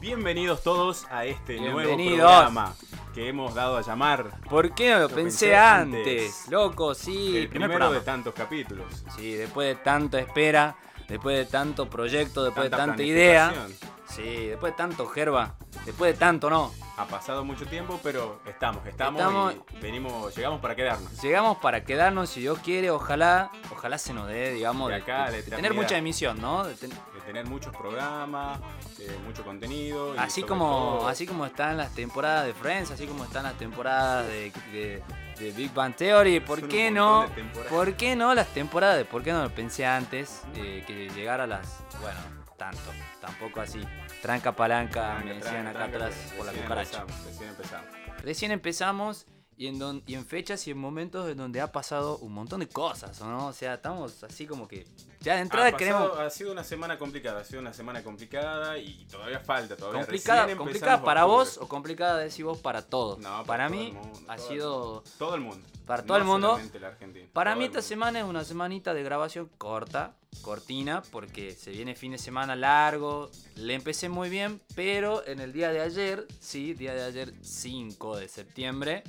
Bienvenidos todos a este nuevo Bienvenidos. programa que hemos dado a llamar ¿Por qué no lo, Lo pensé, pensé antes? antes. Loco, sí. el primer primero de programa. tantos capítulos. Sí, después de tanta espera, después de tanto proyecto, después de tanta idea. planificación. Sí, después de tanto gerba, después de tanto no. Ha pasado mucho tiempo, pero estamos, estamos, Estamos- y venimos, llegamos para quedarnos. Llegamos para quedarnos, si Dios quiere, ojalá, ojalá se nos dé, digamos, De de, acá a la de tener mucha emisión, ¿no? De ten- De tener muchos programas, eh, mucho contenido. y así como, todo- así como están las temporadas de Friends, así como están las temporadas de, de- de Big Bang Theory, ¿por Son qué no? de. ¿Por qué no las temporadas de por qué no lo pensé antes? eh, que llegar a las. Bueno, tanto. Tampoco así. Tranca palanca, Tranca, me decían acá atrás por la recién cucaracha. empezamos, Recién empezamos. Recién empezamos y en, don- y en fechas y en momentos en donde ha pasado un montón de cosas, ¿o ¿no? O sea, estamos así como que. Ya de entrada ha, pasado- queremos. ha sido una semana complicada, ha sido una semana complicada y todavía falta, todavía Complicada, complicada para vos o complicada decís vos para todos. No, para para todo mí mundo, ha todo sido. Todo el mundo. Para todo el No mundo. el argentino, Para todo mí esta mundo. semana es una semanita de grabación corta, cortina, porque se viene fin de semana largo. Le empecé muy bien, pero en el día de ayer, sí, día de ayer 5 de septiembre,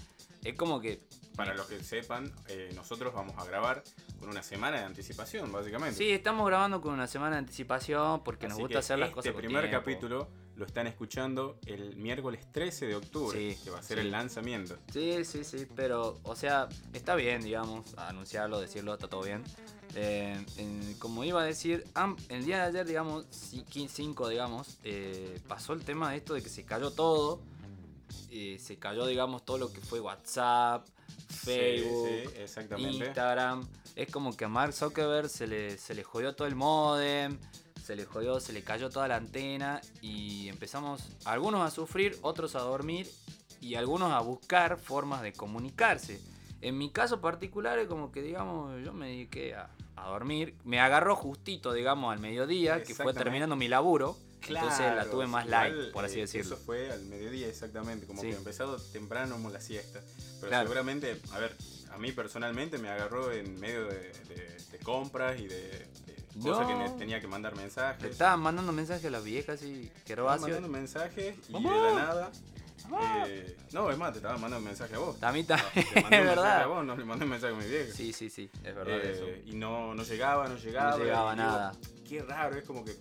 es como que... Para los que sepan, eh, nosotros vamos a grabar con una semana de anticipación, básicamente. Sí, estamos grabando con una semana de anticipación porque nos gusta hacer las este cosas con primer tiempo. capítulo lo están escuchando el miércoles 13 de octubre, Sí, que va a ser sí. el lanzamiento. Sí, sí, sí, pero, o sea, está bien, digamos, anunciarlo, decirlo, está todo bien. Eh, en- como iba a decir, el día de ayer, digamos, 5, digamos, eh, pasó el tema de esto de que se cayó todo. eh, se cayó, digamos, todo lo que fue WhatsApp, Facebook, Sí. Instagram. Es como que a Mark Zuckerberg se le, se le jodió todo el modem, se le jodió, se le cayó toda la antena y empezamos algunos a sufrir, otros a dormir y algunos a buscar formas de comunicarse. En mi caso particular es como que, digamos, yo me dediqué a, a dormir. Me agarró justito, digamos, al mediodía, que fue terminando mi laburo. entonces la Claro, tuve más igual, light, por así eh, decirlo. Eso fue al mediodía exactamente, como Sí. que empezado temprano como la siesta. Pero Claro. seguramente, a ver, a mí personalmente me agarró en medio de, de- de compras y de, de cosas que No. me tenía que mandar mensajes. Le estaban mandando mensajes a las viejas y que Estaba mandando mensajes y Mamá. de la nada. Mamá. eh, no, es más, te estaba mandando un mensaje a vos. A mí No, también, te mandé es mensaje a verdad. vos, no le mandé un mensaje a mi vieja. Sí, sí, sí, es verdad Eh, eso. Y no, no llegaba, no llegaba. No llegaba y digo, nada. Qué raro, es como que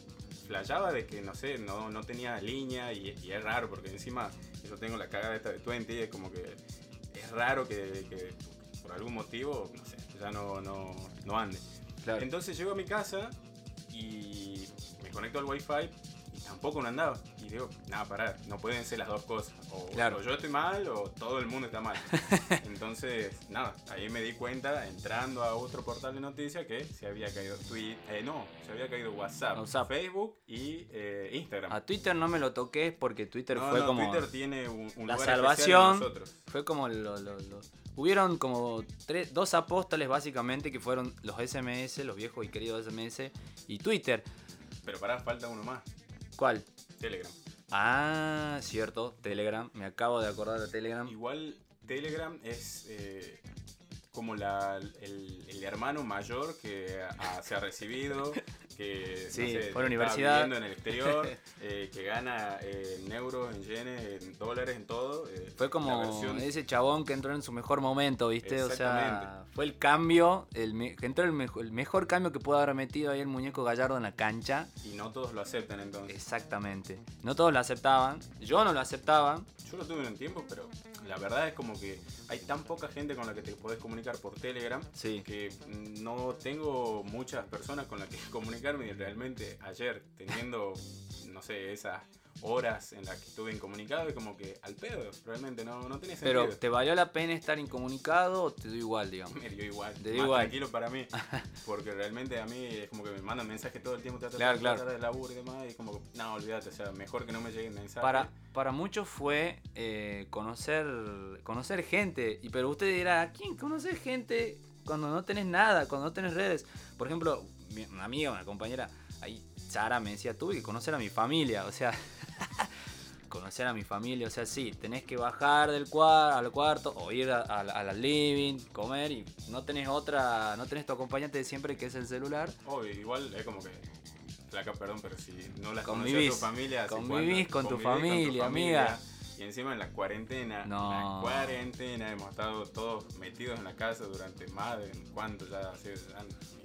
flayaba de que, no sé, no, no tenía línea y, y es raro porque encima yo tengo la cagada esta de 20 y es como que es raro que, que algún motivo, no sé, ya no, no, no ande. Claro. Entonces llego a mi casa y me conecto al wifi y tampoco no andaba. Digo, nada, pará, no pueden ser las dos cosas. O, Claro. o yo estoy mal o todo el mundo está mal. Entonces, nada, ahí me di cuenta entrando a otro portal de noticias que se había caído Twitter, eh, no, se había caído WhatsApp, WhatsApp. Facebook y eh, Instagram. A Twitter no me lo toqué porque Twitter no, fue no, como Twitter tiene un, un la lugar salvación. nosotros. fue como lo, lo- lo- hubieron como tres, dos apóstoles básicamente que fueron los SMS, los viejos y queridos SMS y Twitter. Pero pará, falta uno más, ¿Cuál? Telegram. Ah, cierto, Telegram. Me acabo de acordar de Telegram. Igual Telegram es eh, como la, el, el hermano mayor que ha- se ha recibido, que Sí, no sé, fue a la está universidad. viviendo en el exterior, eh, que gana eh, en euros, en yenes, en dólares, en todo. eh, Fue como versión- ese chabón que entró en su mejor momento, ¿viste? O sea, fue el cambio, el, me- entró el, mejo- el mejor cambio que pudo haber metido ahí el muñeco Gallardo en la cancha. Y no todos lo aceptan entonces. Exactamente. No todos lo aceptaban. Yo no lo aceptaba. Yo lo tuve en un tiempo, pero la verdad es como que hay tan poca gente con la que te podés comunicar por Telegram Sí. que no tengo muchas personas con las que comunicarme y realmente ayer teniendo, no sé, esas horas en las que estuve incomunicado y como que al pedo, realmente no, no sentido. Pero, ¿te valió la pena estar incomunicado o te dio igual, digamos? me dio igual, Te dio más igual. tranquilo para mí, porque realmente a mí es como que me mandan mensajes todo el tiempo, ta, Claro, claro. de laburo y demás, y como, no, olvídate, o sea, mejor que no me lleguen mensajes. Para, para muchos fue eh, conocer, conocer gente. Y pero usted dirá, ¿quién conocer gente cuando no tenés nada, cuando no tenés redes? Por ejemplo, una amiga, una compañera, ahí Sara me decía, tuve que conocer a mi familia. O sea, conocer a mi familia. O sea, sí, tenés que bajar del cuar al cuarto o ir a, a la- a la living, comer y no tenés otra, no tenés tu acompañante de siempre que es el celular. Obvio, igual es como que flaca, perdón, pero si no las Convivís. conoció tu familia, ¿hace Convivís cuánto? con tu Convivís familia, amiga. Encima en la cuarentena, No. en la cuarentena hemos estado todos metidos en la casa durante más de cuánto ya hace,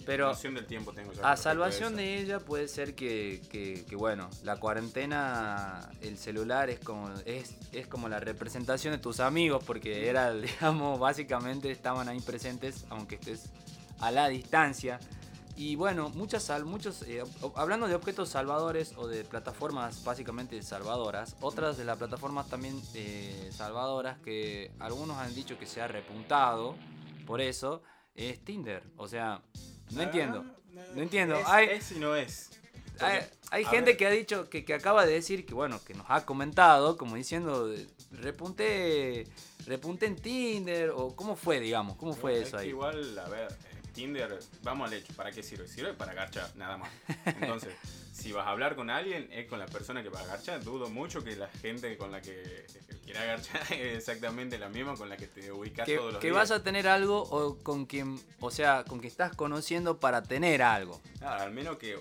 Pero del tiempo tengo ya A salvación de ella puede ser que, que- que, bueno, la cuarentena, el celular es como, es, es como la representación de tus amigos, porque era, digamos, básicamente estaban ahí presentes, aunque estés a la distancia. Y bueno, muchas, sal- muchos, eh, hablando de objetos salvadores o de plataformas básicamente salvadoras, otras de las plataformas también eh, salvadoras que algunos han dicho que se ha repuntado por eso, es Tinder. O sea, no Ah, entiendo. No entiendo. Es, Hay- es y no es. Porque, Hay, gente ver, que ha dicho, que, que acaba de decir, que bueno, que nos ha comentado, como diciendo, repunté, repunté en Tinder, o cómo fue, digamos, cómo fue eso ahí. igual, a ver, eh, Tinder, vamos al hecho, ¿para qué sirve? Sirve para garchar, nada más. Entonces, si vas a hablar con alguien, es con la persona que va a garchar. Dudo mucho que la gente con la que quiera garchar es exactamente la misma con la que te ubicas Que, todos los que días. vas a tener algo o con quien, o sea, con que estás conociendo para tener algo. Claro, al menos que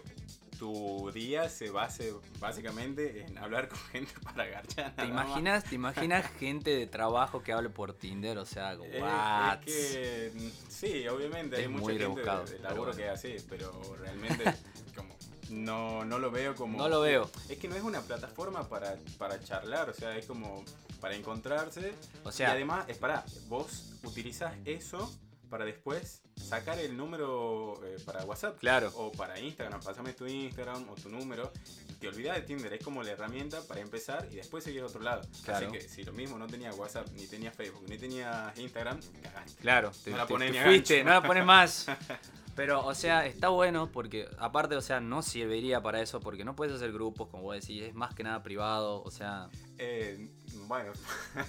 tu día se base básicamente en hablar con gente para garchar. ¿Te imaginas, te imaginas gente de trabajo que hable por Tinder? O sea, Eh, what? Es que, sí, obviamente Es hay mucha muy gente de, de laburo bueno. que es así, pero realmente como no, no lo veo como... No lo veo. Es que no es una plataforma para, para charlar, o sea, es como para encontrarse. O sea, y además, es para, vos utilizás eso para después sacar el número eh, para WhatsApp. claro. O para Instagram, pásame tu Instagram o tu número. Te olvidas de Tinder, es como la herramienta para empezar y después seguir a otro lado. Claro. Así que si lo mismo no tenía WhatsApp, ni tenía Facebook, ni tenía Instagram, cagaste. Claro, te, No la te- pones te ni a fuiste, no la pones más. Pero, o sea, está bueno porque, aparte, o sea, no serviría para eso porque no puedes hacer grupos, como vos decís, es más que nada privado, o sea... Eh, bueno,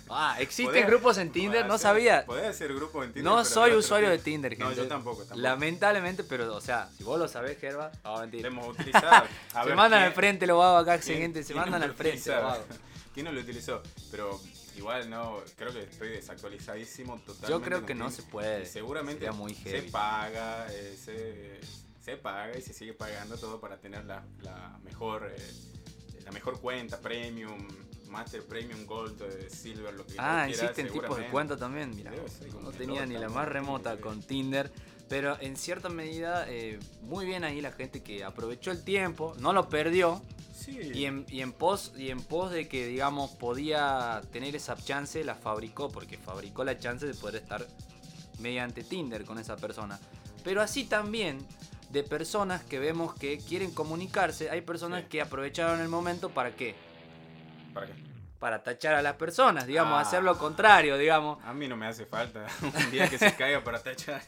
Ah, ¿existen podés- grupos en Tinder? No hacer- sabía. Podés hacer grupo en Tinder. No soy usuario de. Tinder, No, gente. yo tampoco. tampoco. Lamentablemente, pero, o sea, si vos lo sabés, Gerba, no, Lo mentira. hemos utilizado. A Se ver, mandan ¿quién- al frente los vagos acá, gente, se mandan no al lo frente. ¿Quién no lo utilizó? Pero igual no, creo que estoy desactualizadísimo totalmente. Yo creo que no se puede. Seguramente Sería muy se paga, eh, se, se paga y se sigue pagando todo para tener la, la mejor eh, la mejor cuenta, premium, master premium, gold, eh, silver, lo que Ah, quieras, existen tipos de cuenta también, mira. No tenía ni la más remota con Tinder. Pero en cierta medida, eh, muy bien ahí la gente que aprovechó el tiempo, no lo perdió. Sí. Y en, y en pos y en pos de que digamos podía tener esa chance la fabricó porque fabricó la chance de poder estar mediante Tinder con esa persona pero así también de personas que vemos que quieren comunicarse hay personas Sí. que aprovecharon el momento para qué ¿Para qué? para tachar a las personas digamos Ah. hacer lo contrario digamos A mí no me hace falta un día que se caiga para tachar.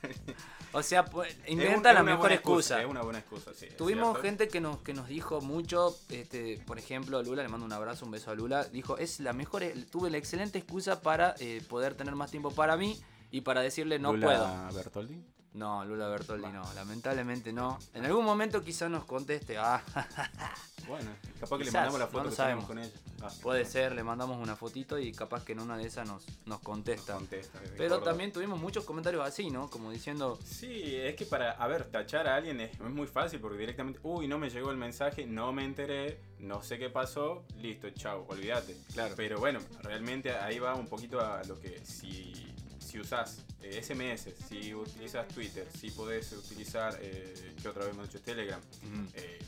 O sea pues, Es inventa la mejor excusa Es una buena excusa, sí. Tuvimos gente que nos, que nos dijo mucho, este, por ejemplo, Lula, le mando un abrazo, un beso a Lula, dijo, es la mejor, tuve la excelente excusa para eh, poder tener más tiempo para mí y para decirle no Lula puedo. Bertoldi. No, Lula Bertoldi no, lamentablemente no. En algún momento quizás nos conteste, ah, Bueno, capaz que le mandamos la no foto lo que sabemos. con ella. Ah, puede ser, le mandamos una fotito y capaz que en una de esas nos, nos contesta. contesta Pero también tuvimos muchos comentarios así, ¿no? Como diciendo, Sí, es que para, a ver, tachar a alguien es, es muy fácil porque directamente, uy, no me llegó el mensaje, no me enteré, no sé qué pasó, listo, chao, olvídate. Claro. Pero bueno, realmente ahí va un poquito a lo que si, si usás eh, SMS, si utilizas Twitter, si podés utilizar, eh, que otra vez hemos dicho Telegram, mm, eh,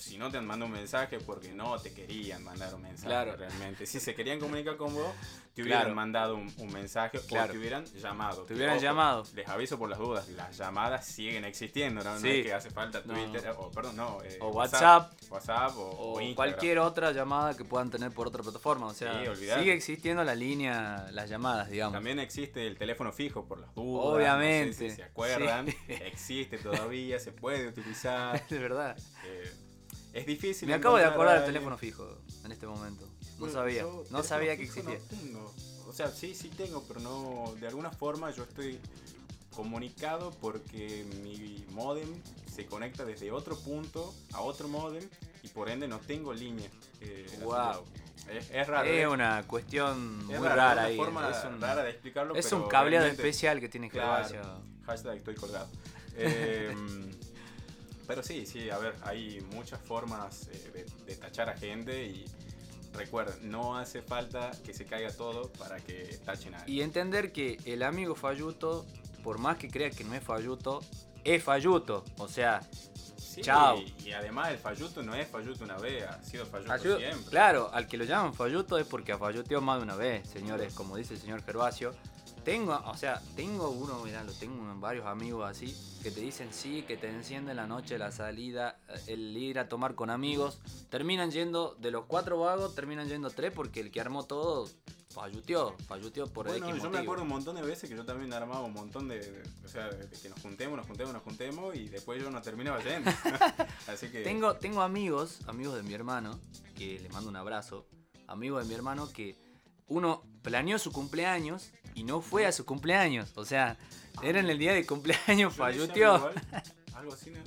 si no te han mandado un mensaje porque no te querían mandar un mensaje Claro. realmente. Si se querían comunicar con vos, te hubieran Claro. mandado un, un mensaje Claro. o te hubieran llamado. Te hubieran Ojo, llamado. Les aviso por las dudas, las llamadas siguen existiendo, ¿no? No Sí. es que hace falta No. Twitter, o perdón, no. eh, o WhatsApp, WhatsApp o, o, o cualquier otra llamada que puedan tener por otra plataforma. O sea, Sí, sigue existiendo la línea, las llamadas, digamos. También existe el teléfono fijo por las dudas. Obviamente. No sé si se acuerdan. Sí. Existe todavía, se puede utilizar. de verdad. eh, es difícil. Me acabo de acordar del teléfono fijo en este momento. No Bueno, sabía. No sabía que existía. No tengo. O sea, sí, sí tengo, pero no. De alguna forma yo estoy comunicado porque mi modem se conecta desde otro punto a otro modem y por ende no tengo línea. eh, Wow. Es, es raro. Es es- una cuestión es muy raro, rara ahí. forma Es un, rara de explicarlo. es pero un cableado especial que tiene Claro. Gervasio. Hashtag estoy colgado. Eh, pero sí, sí, a ver, hay muchas formas eh, de, de tachar a gente y recuerden, no hace falta que se caiga todo para que tachen a alguien. Y entender que el amigo falluto, por más que crea que no es falluto, es falluto. O sea, Sí, chao. Y, y además el falluto no es falluto una vez, ha sido falluto fallu- siempre. claro, al que lo llaman falluto es porque falluteó más de una vez, señores, como dice el señor Gervasio. Tengo, o sea, tengo uno, mirá, lo tengo en varios amigos así, que te dicen sí, que te encienden la noche, la salida, eh, el ir a tomar con amigos. Terminan yendo, de los cuatro vagos, terminan yendo tres porque el que armó todo falluteó, falluteó por Bueno, X yo me acuerdo un montón de veces que yo también armaba un montón de, de- o sea, de que nos juntemos, nos juntemos, nos juntemos y después yo no terminaba yendo. Así que Tengo, tengo amigos, amigos de mi hermano, que le mando un abrazo, amigos de mi hermano que uno planeó su cumpleaños y no fue a su cumpleaños. O sea, era en el día de cumpleaños, falluteó. algo igual. Algo así, me-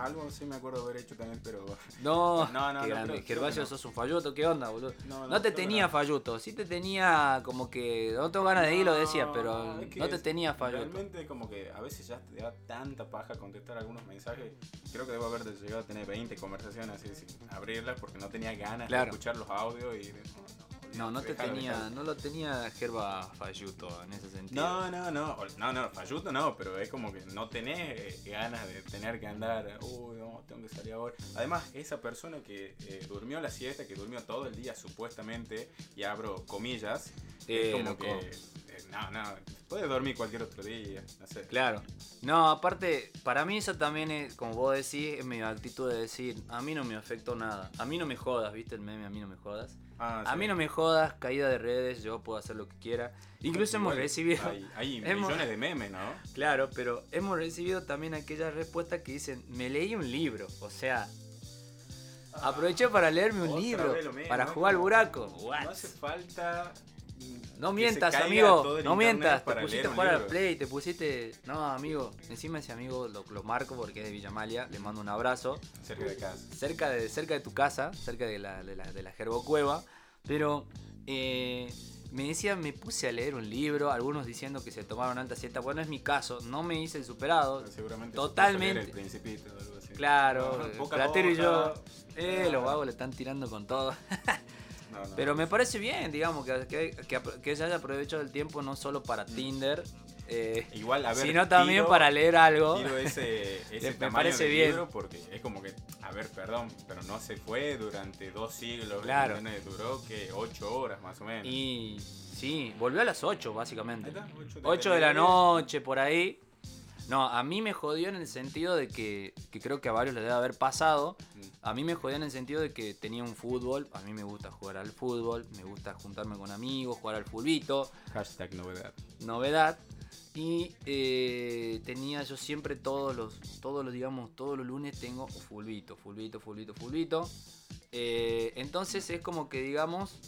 algo sí me acuerdo haber hecho también, pero No, No, no, qué no, grande. creo- creo Gervasio, que no. sos un falluto, ¿qué onda, boludo? no, No te tenía falluto, sí te tenía como que no tengo ganas de ir, lo decía, pero es que no te tenía falluto. Realmente como que a veces ya te da tanta paja contestar algunos mensajes. Creo que debo haber llegado a tener 20 conversaciones así sin abrirlas porque no tenía ganas Claro. de escuchar los audios y... No, no te tenía, no lo tenía Gerba falluto en ese sentido. No, no, no, no, no, falluto no, pero es como que no tenés eh, ganas de tener que andar, uy, no, tengo que salir ahora. Además, esa persona que eh, durmió la siesta, que durmió todo el día supuestamente, y abro comillas, Eh, es como loco. que, no, no, puede dormir cualquier otro día, no sé. Claro. No, aparte, para mí eso también es, como vos decís, es mi actitud de decir, a mí no me afectó nada. A mí no me jodas, ¿viste el meme? A mí no me jodas. Ah, A mí no me jodas, caída de redes, yo puedo hacer lo que quiera. Incluso hemos recibido... Hay, hay hemos- millones de memes, ¿no? Claro, pero hemos recibido también aquellas respuestas que dicen, me leí un libro. O sea, aproveché para leerme un Otra libro, para jugar al buraco. No hace falta. No mientas, amigo. No mientas. Te pusiste a jugar al play, te pusiste. No, amigo. Encima ese amigo lo, lo marco porque es de Villamalia. Le mando un abrazo. Cerca de casa. Cerca de, cerca de tu casa, cerca de la, de la, de la. Pero eh, me decía, me puse a leer un libro. Algunos diciendo que se tomaron alta siesta. Bueno, es mi caso. No me hice el superado. Seguramente. Totalmente. se puso a leer El Principito o algo así. Claro, No, Platero y yo. Eh, los vagos le están tirando con todo. No, no. Pero me parece bien, digamos, que, que, que, apro- que se haya aprovechado el tiempo no solo para Tinder, eh, Igual, a ver. sino también tiro- para leer algo. Tiro ese, ese Me parece bien. libro porque es como que, a ver, perdón, pero no se fue durante dos siglos. Claro. Duró que ocho horas más o menos. Y sí, volvió a las 8, Ahí básicamente. está, ocho 8 de la noche, por ahí. No, a mí me jodió en el sentido de que, que creo que a varios les debe haber pasado. Mm. A mí me jodió en el sentido de que tenía un fútbol. A mí me gusta jugar al fútbol, me gusta juntarme con amigos, jugar al fulbito. Hashtag novedad. novedad y eh, tenía yo siempre todos los todos los digamos todos los lunes tengo fulbito fulbito fulbito fulbito Eh, entonces es como que digamos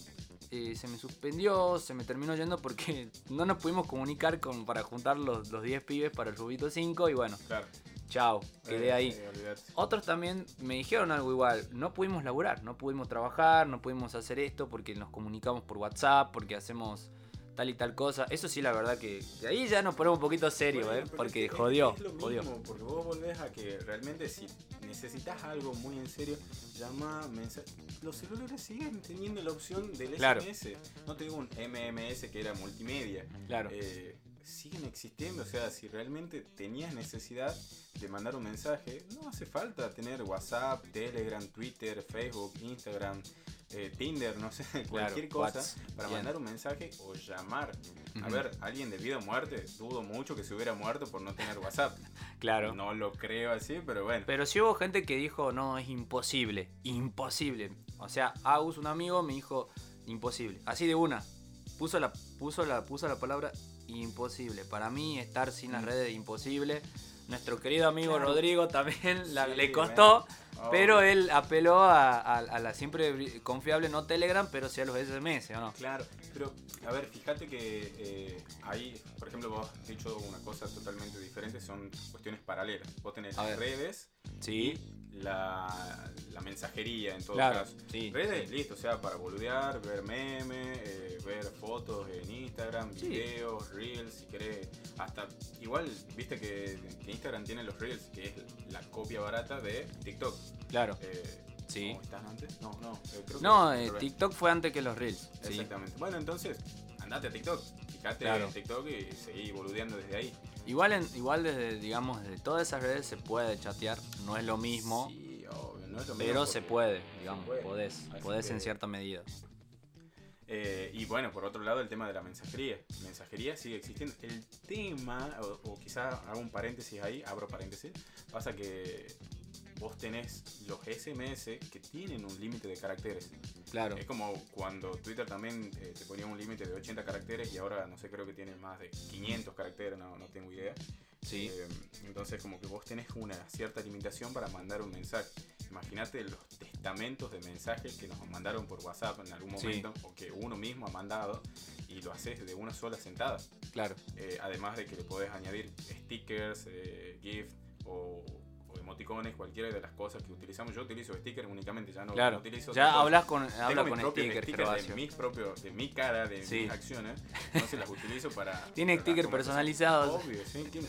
eh, se me suspendió se me terminó yendo porque no nos pudimos comunicar con para juntar los, los 10 pibes para el fulbito 5 y bueno Claro. chao quedé Eh, ahí olvidate. otros también me dijeron algo igual, no pudimos laburar, no pudimos trabajar, no pudimos hacer esto porque nos comunicamos por WhatsApp, porque hacemos tal y tal cosa. Eso sí, la verdad que, que ahí ya nos ponemos un poquito serio, Bueno, ¿eh? Porque es jodió, es lo jodió. mismo, porque vos volvés a que realmente si necesitas algo muy en serio, llama mensaje. Los celulares siguen teniendo la opción del Claro. SMS. No te digo un MMS que era multimedia. Claro. Eh, siguen existiendo, o sea, si realmente tenías necesidad de mandar un mensaje, no hace falta tener WhatsApp, Telegram, Twitter, Facebook, Instagram, eh, Tinder, no sé, cualquier cosa Whats, para mandar un mensaje o llamar. A ver, alguien de vida o muerte, dudo mucho que se hubiera muerto por no tener WhatsApp. Claro. No lo creo así, pero bueno. Pero sí hubo gente que dijo, no, es imposible, imposible. O sea, Agus, un amigo, me dijo, imposible. Así de una. Puso la, puso la, puso la palabra imposible. Para mí, estar sin las Mm. redes, imposible. Nuestro querido amigo Claro. Rodrigo también la- Sí, le costó. bueno. Pero Oh, él apeló a, a- a la siempre confiable, no Telegram, pero sí a los SMS, ¿o no? Claro, pero a ver, fíjate que eh, ahí, por ejemplo, vos has dicho una cosa totalmente diferente, son cuestiones paralelas. Vos tenés A redes Sí. La, la mensajería en todo Claro, caso. sí, Redes, sí. listo, o sea, para boludear, ver memes, eh, ver fotos en Instagram, Sí. videos, reels, si querés. Hasta, igual, viste que, que Instagram tiene los reels, que es la copia barata de TikTok. Claro. Eh, Sí. ¿cómo estás antes? No, no. eh, creo que No, eh. TikTok fue antes que los Reels. Sí. Exactamente. Bueno, entonces, andate a TikTok. Fíjate Claro. en TikTok y seguí boludeando desde ahí. Igual, en, igual desde, digamos, desde todas esas redes se puede chatear. No es lo mismo, Sí, obvio, no es lo mismo pero se puede, digamos, puede. podés. Así Podés que- en cierta medida. Eh, y bueno, por otro lado, el tema de la mensajería. Mensajería sigue existiendo. El tema, o, o quizá hago un paréntesis ahí, abro paréntesis, pasa que vos tenés los SMS que tienen un límite de caracteres. Claro. Es como cuando Twitter también eh, te ponía un límite de 80 caracteres y ahora no sé, creo que tiene más de 500 caracteres, no, no tengo idea. Sí. Eh, entonces como que vos tenés una cierta limitación para mandar un mensaje. Imagínate los testamentos de mensajes que nos mandaron por WhatsApp en algún Sí. momento o que uno mismo ha mandado y lo haces de una sola sentada. Claro. Eh, además de que le podés añadir stickers, GIF o emoticones, cualquiera de las cosas que utilizamos. Yo utilizo stickers únicamente, ya no, Claro. no utilizo Ya hablas con, habla con stickers, stickers de mis propios, de mi cara, de Sí. mis acciones. Entonces las utilizo para. Tiene stickers personalizados. Obvio, sí. ¿Quién,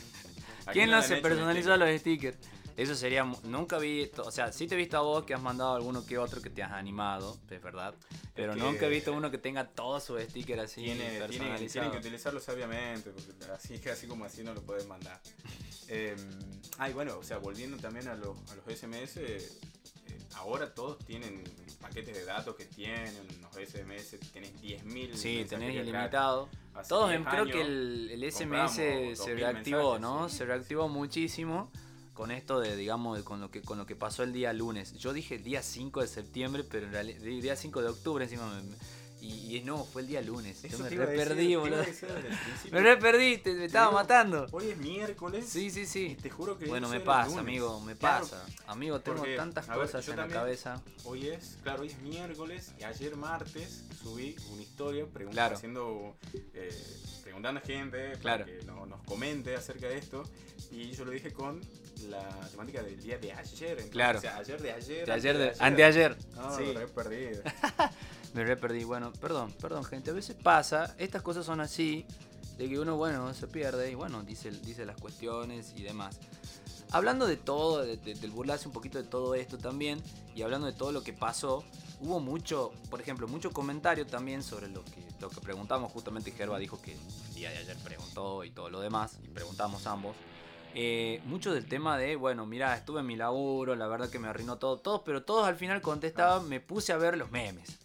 ¿Quién no se sticker? los stickers? Eso sería. Nunca vi. O sea, sí te he visto a vos que has mandado alguno que otro que te has animado, es verdad. Pero que- nunca he visto uno que tenga todos sus stickers así Tiene, tienen, tienen personalizados. que utilizarlo sabiamente, porque así, que así como así no lo puedes mandar. Eh, ah, y bueno, o sea, volviendo también a los, a los SMS, eh, ahora todos tienen paquetes de datos que tienen, los SMS, tenés 10.000 Sí, tenés ilimitado. Todos, 10 creo que el, el SMS se 2000 reactivó, mensajes, ¿no? sí. Se reactivó muchísimo con esto de, digamos, con lo que con lo que pasó el día lunes. Yo dije el día 5 de septiembre, pero en realidad el día 5 de octubre encima me- y, y no, fue el día lunes. Yo me re perdí, boludo. Me re perdí, te- me estaba digo, matando. Hoy es miércoles. Sí, sí, Y sí. te juro que Bueno, me pasa, lunes. amigo, me Claro, pasa. Amigo, tengo porque, tantas ver, cosas en la cabeza. Hoy es, claro, hoy es miércoles y ayer martes subí una historia pregun- Claro. haciendo, eh, preguntando a gente Claro. para que no- nos comente acerca de esto y yo lo dije con la temática del día de ayer. entonces, Claro. o sea, ayer de ayer. De ayer, de, anteayer. No, sí. lo he perdido. Me re perdí. Bueno, perdón, perdón, gente. A veces pasa, estas cosas son así, de que uno, bueno, se pierde y bueno, dice, dice las cuestiones y demás. Hablando de todo, de- de- del burlarse un poquito de todo esto también, y hablando de todo lo que pasó, hubo mucho, por ejemplo, mucho comentario también sobre lo que, lo que preguntamos. Justamente Gerba dijo que el día de ayer preguntó y todo lo demás, y preguntamos ambos. Eh, mucho del tema de, bueno, mira, estuve en mi laburo, la verdad que me arruinó todo, todo, pero todos al final contestaban, me puse a ver los memes.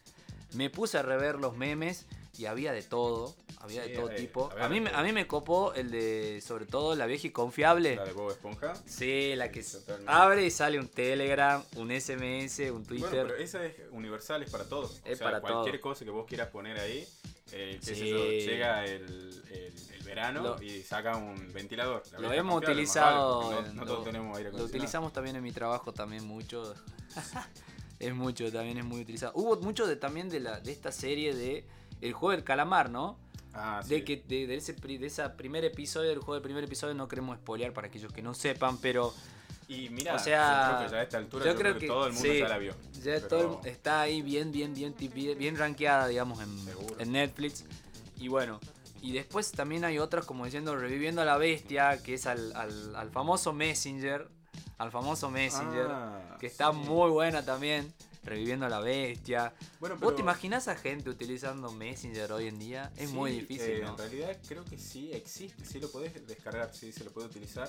Me puse a rever los memes y había de todo, había Sí, de todo eh, tipo. a ver, A mí, me- a mí me copó el de, sobre todo, la vieja y confiable. La de Bob Esponja. Sí, la que totalmente. abre y sale un Telegram, un SMS, un Bueno, Twitter. pero esa es universal, es para todo. O Es sea, para cualquier todo. cosa que vos quieras poner ahí, eh, Sí. yo, llega el, el- el verano Lo- y saca un ventilador. La Lo hemos utilizado, vale, no, no lo- todos tenemos aire Lo utilizamos también en mi trabajo también mucho. es mucho, también es muy utilizado. Hubo mucho de, también de, la, de esta serie de El juego del calamar, ¿no? Ah, sí. De que de, de ese de esa primer episodio, del juego del primer episodio, no queremos spoilear para aquellos que no sepan, pero Y mira, o sea, yo creo que ya a esta altura yo yo, creo creo que, que todo el mundo sí. ya la vio. ya Pero- todo el- está ahí bien, bien, bien, bien, bien rankeada, digamos, en, en Netflix. Y bueno, y después también hay otras como diciendo Reviviendo a la Bestia, que es al, al- al famoso Messenger, al famoso Messenger, Ah, que está sí. muy buena también. Reviviendo a la bestia. Bueno, ¿Vos pero- te imaginás a gente utilizando Messenger hoy en día? Es Sí, muy difícil, eh, ¿no? En realidad creo que sí existe, sí lo podés descargar, sí se lo puede utilizar.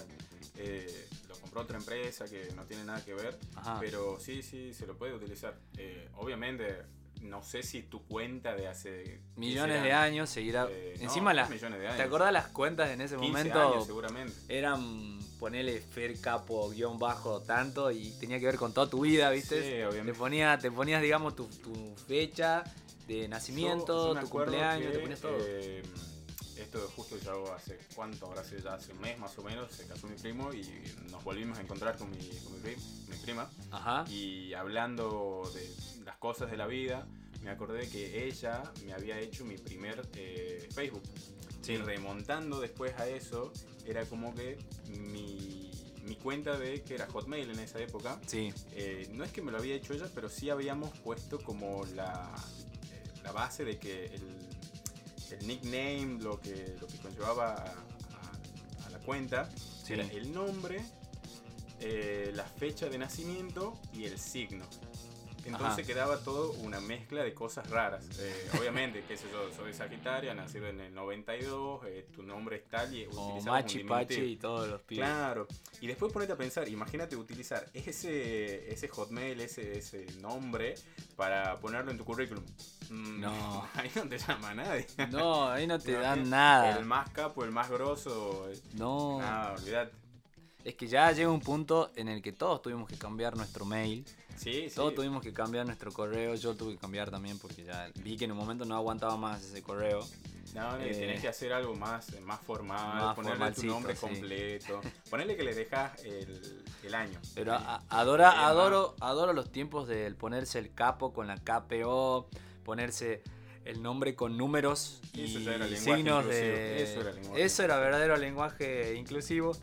Eh, lo compró otra empresa que no tiene nada que ver, Ajá. pero sí, sí se lo puede utilizar. Eh, obviamente, no sé si tu cuenta de hace Millones 15 de años seguirá. eh, Encima no las. millones de ¿Te acordás las cuentas en ese 15 momento? años seguramente. eran ponele Fer Capo guion bajo tanto y tenía que ver con toda tu vida, ¿viste? Sí, te, obviamente. ponía, te ponías, digamos, tu, tu fecha de nacimiento, Yo- yo me tu cumpleaños, que, te ponías todo. eh, esto justo ya hace cuánto, ahora hace ya hace un mes más o menos, se casó mi primo y nos volvimos a encontrar con mi, con mi, pri- mi prima. Ajá. Y hablando de las cosas de la vida, me acordé que ella me había hecho mi primer eh, Facebook. Sí. Y remontando después a eso, era como que mi, mi mi cuenta de que era Hotmail en esa época. Sí. Eh, no es que me lo había hecho ella, pero sí habíamos puesto como la, eh, la base de que el, el nickname, lo que, lo que conllevaba a, a- a la cuenta, Sí. era el nombre, eh, la fecha de nacimiento y el signo. Entonces Ajá. quedaba todo una mezcla de cosas raras. Eh, obviamente, qué sé yo, soy Sagitaria, nacido en el 92, eh, tu nombre es tal y un Machi. Pachi y todos los pibes. Claro. Y después ponete a pensar, imagínate utilizar ese, ese hotmail, ese, ese nombre para ponerlo en tu currículum. Mm, No. Ahí no te llama nadie. No, ahí no te No, dan nada. El más capo, el más grosso. eh, No. Ah, olvidate. Es que ya llega un punto en el que todos tuvimos que cambiar nuestro mail. Sí, sí. Todos tuvimos que cambiar nuestro correo. Yo tuve que cambiar también porque ya vi que en un momento no aguantaba más ese correo. No, Eh, tenés que hacer algo más, eh, más formal, más ponerle tu nombre sí. completo. Ponerle que le dejas el, el año. Pero a- adora, adoro, adoro los tiempos del ponerse el capo con la KPO, ponerse el nombre con números y Eso era signos inclusivo, de... eso era lenguaje Eso era verdadero lenguaje inclusivo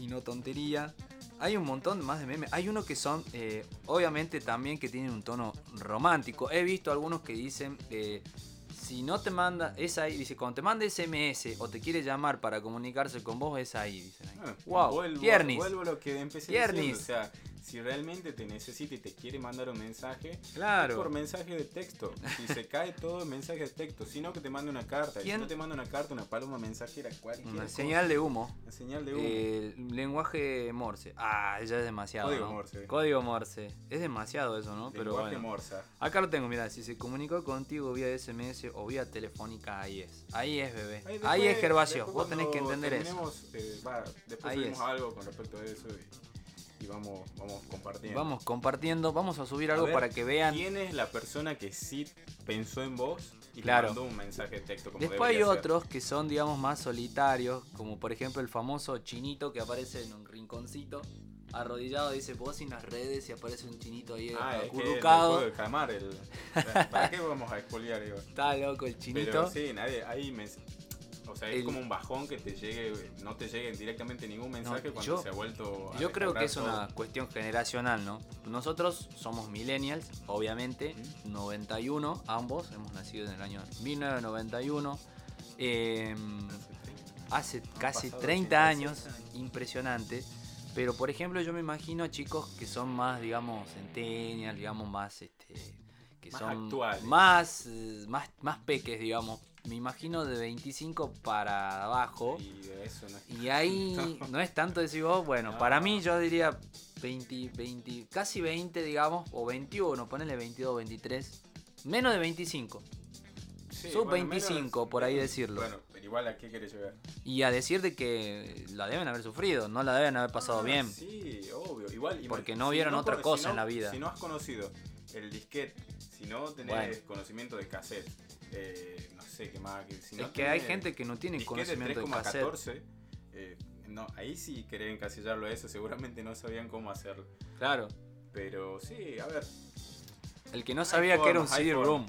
y no tontería. Hay un montón más de memes. Hay uno que son, eh, obviamente también que tienen un tono romántico. He visto algunos que dicen, eh, si no te manda, es ahí, dice, cuando te manda SMS o te quiere llamar para comunicarse con vos, es ahí, dicen ahí. Ah, wow, vuelvo, tiernis. vuelvo a lo que empecé Tiernis. diciendo. O sea, si realmente te necesita y te quiere mandar un mensaje, Claro. es por mensaje de texto. Si se cae todo en mensaje de texto, sino que te mande una carta. Y ¿Quién? Si no te manda una carta, una paloma mensajera, cualquier Una cosa. señal de humo. Una señal de humo. Eh, lenguaje Morse. Ah, ya es demasiado. Código ¿no? Morse. Código Morse. Es demasiado eso, ¿no? Pero Lenguaje bueno. morsa. Acá lo tengo, mira, si se comunicó contigo vía SMS o vía telefónica, ahí es. Ahí es, bebé. Ahí, después- es, Gervasio. Vos tenés que entender eso. eh, después Ahí es. algo con respecto a eso y, y vamos, vamos compartiendo. Vamos compartiendo, vamos a subir A algo ver, para que vean. ¿Quién es la persona que sí pensó en vos y Claro. mandó un mensaje de texto como Después hay ser? otros que son, digamos, más solitarios, como por ejemplo el famoso chinito que aparece en un rinconcito, arrodillado, dice vos en las redes y aparece un chinito ahí Ah, es que el acurrucado. ¿Para qué vamos a expoliar? Está loco el chinito. Pero sí, nadie, hay mens- O sea, es El- como un bajón que te llegue, no te llegue directamente ningún mensaje No, cuando yo- se ha vuelto a Yo creo que es una cuestión generacional, ¿no? Nosotros somos millennials, obviamente, 91, ambos, hemos nacido en el año 1991. eh, todo. hace casi pasado 30 86 años, impresionante. Pero por ejemplo, yo me imagino chicos que son más, digamos, centennials, digamos, más este. que Más son actuales. más, eh, más, más peques, digamos. Me imagino de 25 para abajo. Y de eso no es- Y ahí no es tanto decir vos, bueno, No. para mí yo diría 20, 20, casi 20, digamos, o 21, ponele 22, 23, menos de 25. Sí, Sub bueno, 25, por ahí decirlo. Bueno, pero igual a qué querés llegar. Y a decir de que la deben haber sufrido, no la deben haber pasado Ah, bien. Sí, obvio. Igual, Porque no vieron otra cosa si en la vida. Si no has conocido el disquete, si no tenés Bueno. conocimiento de cassette, eh, sé qué más. que si es no que hay gente que no tiene conocimiento de cassette. 3,14, eh, no, ahí sí querer encasillarlo a eso, seguramente no sabían cómo hacerlo. Claro, Pero sí, a ver, el que no sabía que era un. CD-ROM,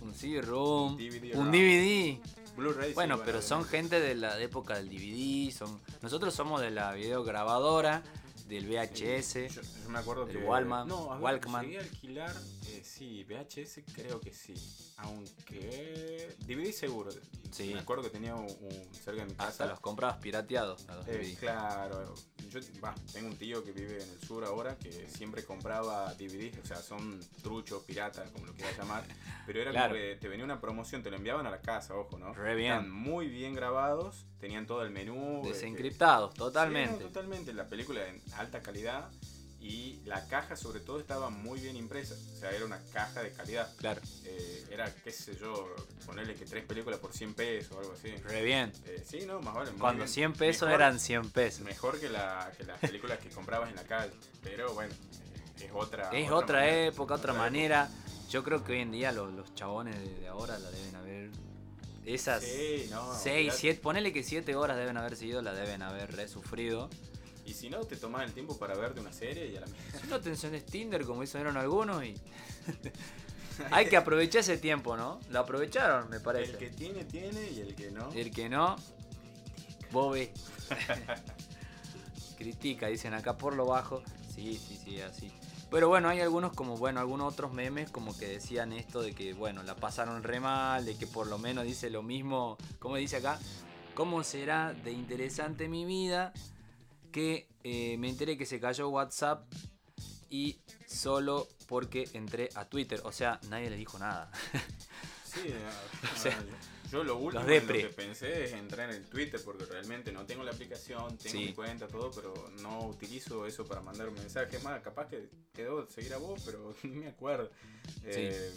Un CD-ROOM, DVD un. DVD. Blu-ray. sí, Bueno, pero son gente de la época del DVD, son nosotros somos de la videograbadora, del VHS. Yo, yo me acuerdo del que. Walkman, No, a ver, Walkman. alquilar. Eh, sí, VHS creo que sí. Aunque. DVD seguro. Sí. Me acuerdo que tenía un, un cerca de mi casa. Hasta los comprabas pirateados a los Eh, claro, yo bah, tengo un tío que vive en el sur ahora que siempre compraba DVDs, o sea, son truchos, piratas, como lo quieras llamar, pero era Claro. como que te venía una promoción, te lo enviaban a la casa, ojo, ¿no? Re bien. Estaban muy bien grabados, tenían todo el menú. eh, que- Desencriptados, Sí, totalmente. no, totalmente, la película en alta calidad y la caja sobre todo estaba muy bien impresa, o sea, era una caja de calidad. Claro, Eh, era, qué sé yo, ponerle que tres películas por 100 pesos o algo así. re bien. Eh, sí, no, más vale. muy Cuando bien. 100 pesos Mejor- eran 100 pesos. Mejor que, la, que las películas que comprabas en la calle. Pero bueno, es otra. Es otra manera, época, otra manera. Yo creo que hoy en día los, los chabones de, ahora la deben haber. Esas Sí, no. 6, olvidate. 7, ponele que 7 horas deben haber seguido, la deben haber re sufrido. Y si no, te tomas el tiempo para verte una serie y a la mierda. No te encendés Tinder, como hicieron algunos, y. Hay que aprovechar ese tiempo, ¿no? Lo aprovecharon, me El parece. que tiene, tiene y el que no. El que no, Bobe. critica, dicen acá por lo bajo. Sí, sí, sí, así. Pero bueno, hay algunos como, bueno, algunos otros memes como que decían esto de que, bueno, la pasaron re mal, de que por lo menos dice lo mismo, como dice acá, ¿cómo será de interesante mi vida que eh, me enteré que se cayó WhatsApp y solo porque entré a Twitter? O sea, nadie le dijo nada. Sí, O sea, yo lo último en lo que pensé es entrar en el Twitter porque realmente no tengo la aplicación, tengo Sí. mi cuenta, todo, pero no utilizo eso para mandar mensajes más. Capaz que quedó seguir a vos, pero no me acuerdo. Eh,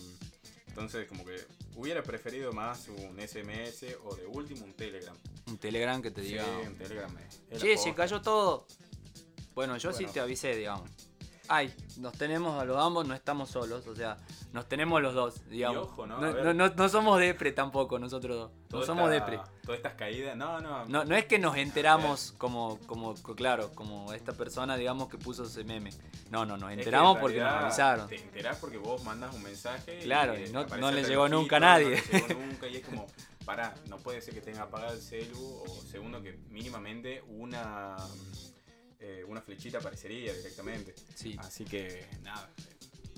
entonces, como que hubiera preferido más un SMS o de último un Telegram. Un Telegram que te Sí, diga, un Telegram. che, se cayó todo. Bueno, yo sí te avisé, digamos. Ay, nos tenemos a los ambos, no estamos solos, o sea, nos tenemos los dos, digamos. ojo, ¿no? No, ver. no- somos depre tampoco nosotros dos. No somos esta- depre. Todas estas caídas, no, no. No, no es que nos enteramos como, como, claro, como esta persona, digamos, que puso ese meme. No, no, nos Es que enteramos en porque nos avisaron. Te enterás porque vos mandas un mensaje. Claro, y no- le llegó nunca a nadie. No le llegó nunca y es como, pará, no puede ser que tenga apagado el celu o segundo que mínimamente una, eh, una flechita aparecería directamente. Sí. Así que nada.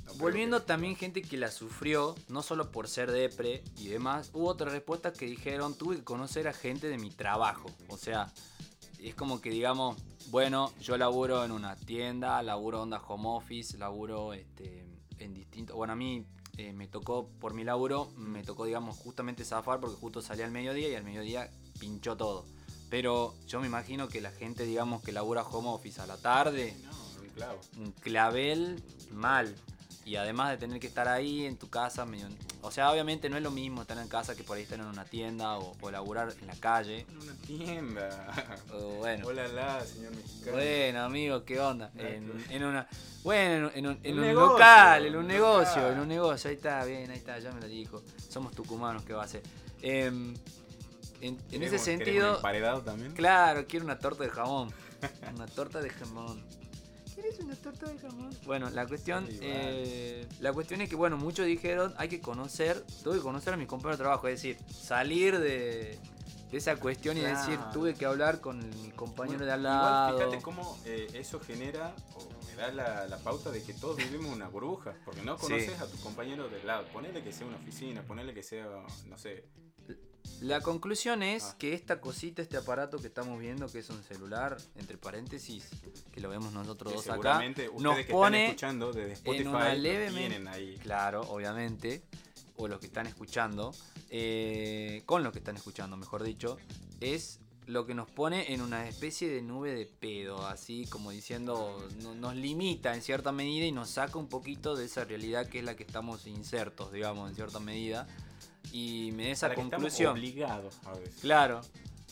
no creo Volviendo que- también gente que la sufrió, no solo por ser depre y demás, hubo otras respuestas que dijeron, tuve que conocer a gente de mi trabajo. O sea, es como que digamos, bueno, yo laburo en una tienda, laburo onda home office, laburo este, en distintos... Bueno, a mí eh, me tocó, por mi laburo, me tocó, digamos, justamente zafar porque justo salí al mediodía y al mediodía pinchó todo. Pero yo me imagino que la gente, digamos, que labura home office a la tarde, No, un clavo. un clavel mal. Y además de tener que estar ahí en tu casa, medio- o sea, obviamente no es lo mismo estar en casa que por ahí estar en una tienda o, o laburar en la calle. En una tienda. O bueno, Hola, la, señor mexicano. bueno, amigo, ¿qué onda? En, en una, bueno, en un, en Un un negocio, local, en un un negocio, local. en un negocio. Ahí está, bien, ahí está, ya me lo dijo. Somos tucumanos, ¿qué va a ser? Em, en, en ese ¿Queremos- queremos sentido, emparedado también? Claro, quiero una torta de jamón. Una torta de jamón. ¿Quieres una torta de jamón? Bueno, la cuestión, Igual. eh, la cuestión es que bueno, muchos dijeron hay que conocer, tuve que conocer a mis compañeros de trabajo, es decir, salir de, de esa cuestión y decir Claro. tuve que hablar con mi compañero de al Igual, lado. fíjate cómo eh, eso genera o me da la, la pauta de que todos vivimos una burbuja, porque no Sí. conoces a tu compañero del lado. Ponele que sea una oficina, ponele que sea, no sé, La conclusión es Ah. que esta cosita, este aparato que estamos viendo, que es un celular, entre paréntesis, que lo vemos nosotros que dos acá, seguramente nos ustedes que están pone escuchando desde Spotify una levemente- ahí. Claro, obviamente. O los que están escuchando. eh, con los que están escuchando, mejor dicho. Es lo que nos pone en una especie de nube de pedo. Así como diciendo. no- nos limita en cierta medida y nos saca un poquito de esa realidad que es la que estamos insertos, digamos, en cierta medida. Y me da esa la que conclusión. obligados a veces. Claro,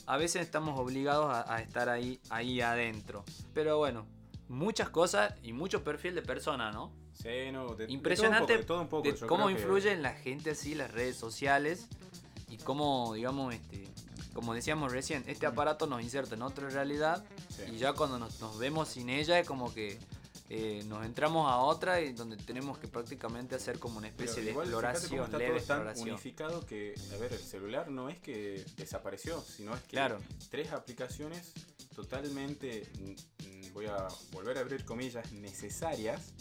a veces estamos obligados a, a estar ahí, ahí adentro. Pero bueno, muchas cosas y mucho perfil de persona, ¿no? Sí, no, de- de Impresionante todo un poco, de todo un poco. de Yo cómo que- influye en la gente así las redes sociales y cómo, digamos, este, como decíamos recién, este aparato nos inserta en otra realidad sí. y ya cuando nos, nos vemos sin ella es como que eh, nos entramos a otra y donde tenemos que prácticamente hacer como una especie Pero de igual, fíjate cómo exploración, está leve todo tan unificado que, a ver, el celular no es que desapareció, sino es que Claro. tres aplicaciones totalmente, mm, voy a volver a abrir comillas, necesarias,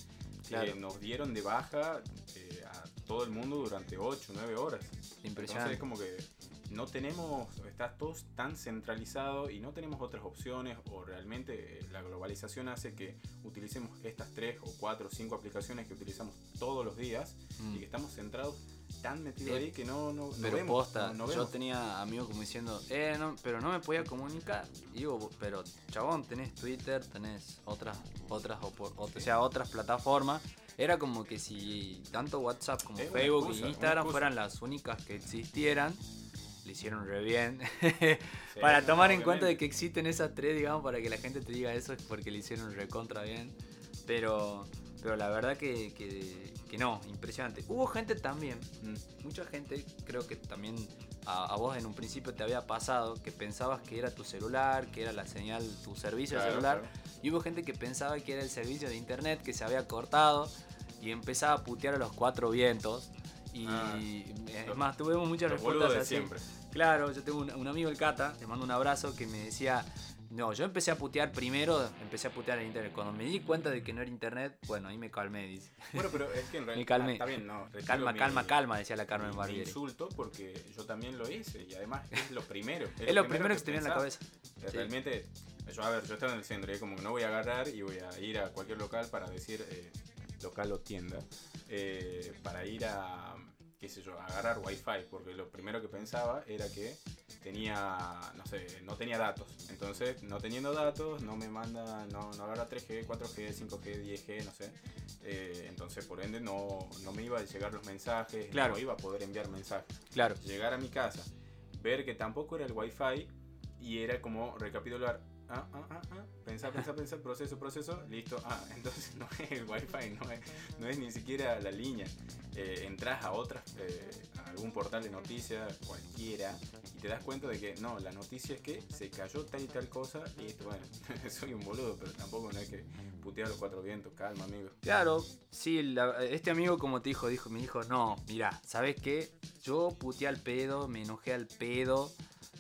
Claro. que nos dieron de baja eh, a todo el mundo durante 8 o 9 horas. Impresionante. Entonces es como que no tenemos, está todo tan centralizado y no tenemos otras opciones o realmente eh, la globalización hace que utilicemos estas tres o cuatro o cinco aplicaciones que utilizamos todos los días Mm. y que estamos centrados tan metidos Eh, ahí que no, no, no Pero vemos, posta, no- no yo tenía amigos como diciendo, eh, no, pero no me podía comunicar. Y digo, pero chabón, tenés Twitter, tenés otras, otras, o sea, otras plataformas. Era como que si tanto WhatsApp como Es Facebook excusa, y Instagram fueran las únicas que existieran, le hicieron re bien. Sí, para tomar en cuenta de obviamente. que existen esas tres, digamos, para que la gente te diga eso es porque le hicieron recontra bien. Pero, pero la verdad que, que, que no, impresionante. Hubo gente también, mm, mucha gente, creo que también a, a vos en un principio te había pasado que pensabas que era tu celular, que era la señal, tu servicio Claro, celular. claro. Y hubo gente que pensaba que era el servicio de internet que se había cortado y empezaba a putear a los cuatro vientos. Y Ah, es más, tuvimos muchas respuestas de así. siempre. Claro, yo tengo un, un amigo, el Cata, le mando un abrazo, que me decía, No, yo empecé a putear primero, empecé a putear en internet. Cuando me di cuenta de que no era internet, bueno, ahí me calmé, dice. Bueno, pero es que en realidad. Me calmé. Está bien, no. Calma, mi- calma, calma, decía la Carmen Barbieri. insulto porque yo también lo hice y además es lo primero. Es lo primero que se te viene en la cabeza. Sí. Realmente, yo a ver, yo estaba en el centro y es como que no voy a agarrar y voy a ir a cualquier local para decir, eh, local o tienda, eh, para ir a, qué sé yo, a agarrar wifi, porque lo primero que pensaba era que tenía, no sé, no tenía datos. Entonces, no teniendo datos, no me manda, no, no agarra 3G, 4G, 5G, 10G, no sé. Eh, entonces, por ende, no, no me iba a llegar los mensajes, Claro. no iba a poder enviar mensajes Claro. llegar a mi casa, ver que tampoco era el wifi y era como recapitular. Ah, ah, ah, ah, pensar, pensar, pensar, proceso, proceso, listo. Ah, entonces no es el wifi, no es, no es ni siquiera la línea. Eh, entras a otras, eh, algún portal de noticias, cualquiera, y te das cuenta de que no, la noticia es que se cayó tal y tal cosa, y bueno, soy un boludo, pero tampoco no es que putear los cuatro vientos, calma, amigo. Claro, sí, la- este amigo como te dijo, dijo, me dijo, no, mira, ¿sabes qué? Yo puteé al pedo, me enojé al pedo,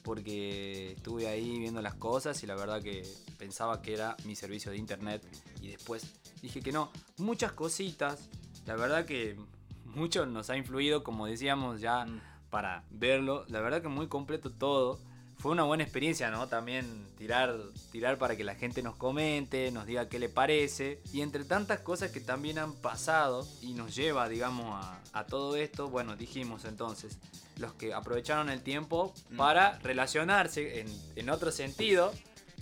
porque estuve ahí viendo las cosas y la verdad que pensaba que era mi servicio de internet y después dije que no. Muchas cositas, la verdad que mucho nos ha influido, como decíamos ya, Mm. para verlo. La verdad que muy completo todo. Fue una buena experiencia, ¿no? También tirar, tirar para que la gente nos comente, nos diga qué le parece. Y entre tantas cosas que también han pasado y nos lleva, digamos, a, a todo esto, bueno, dijimos entonces, los que aprovecharon el tiempo Mm. para relacionarse en, en otro sentido,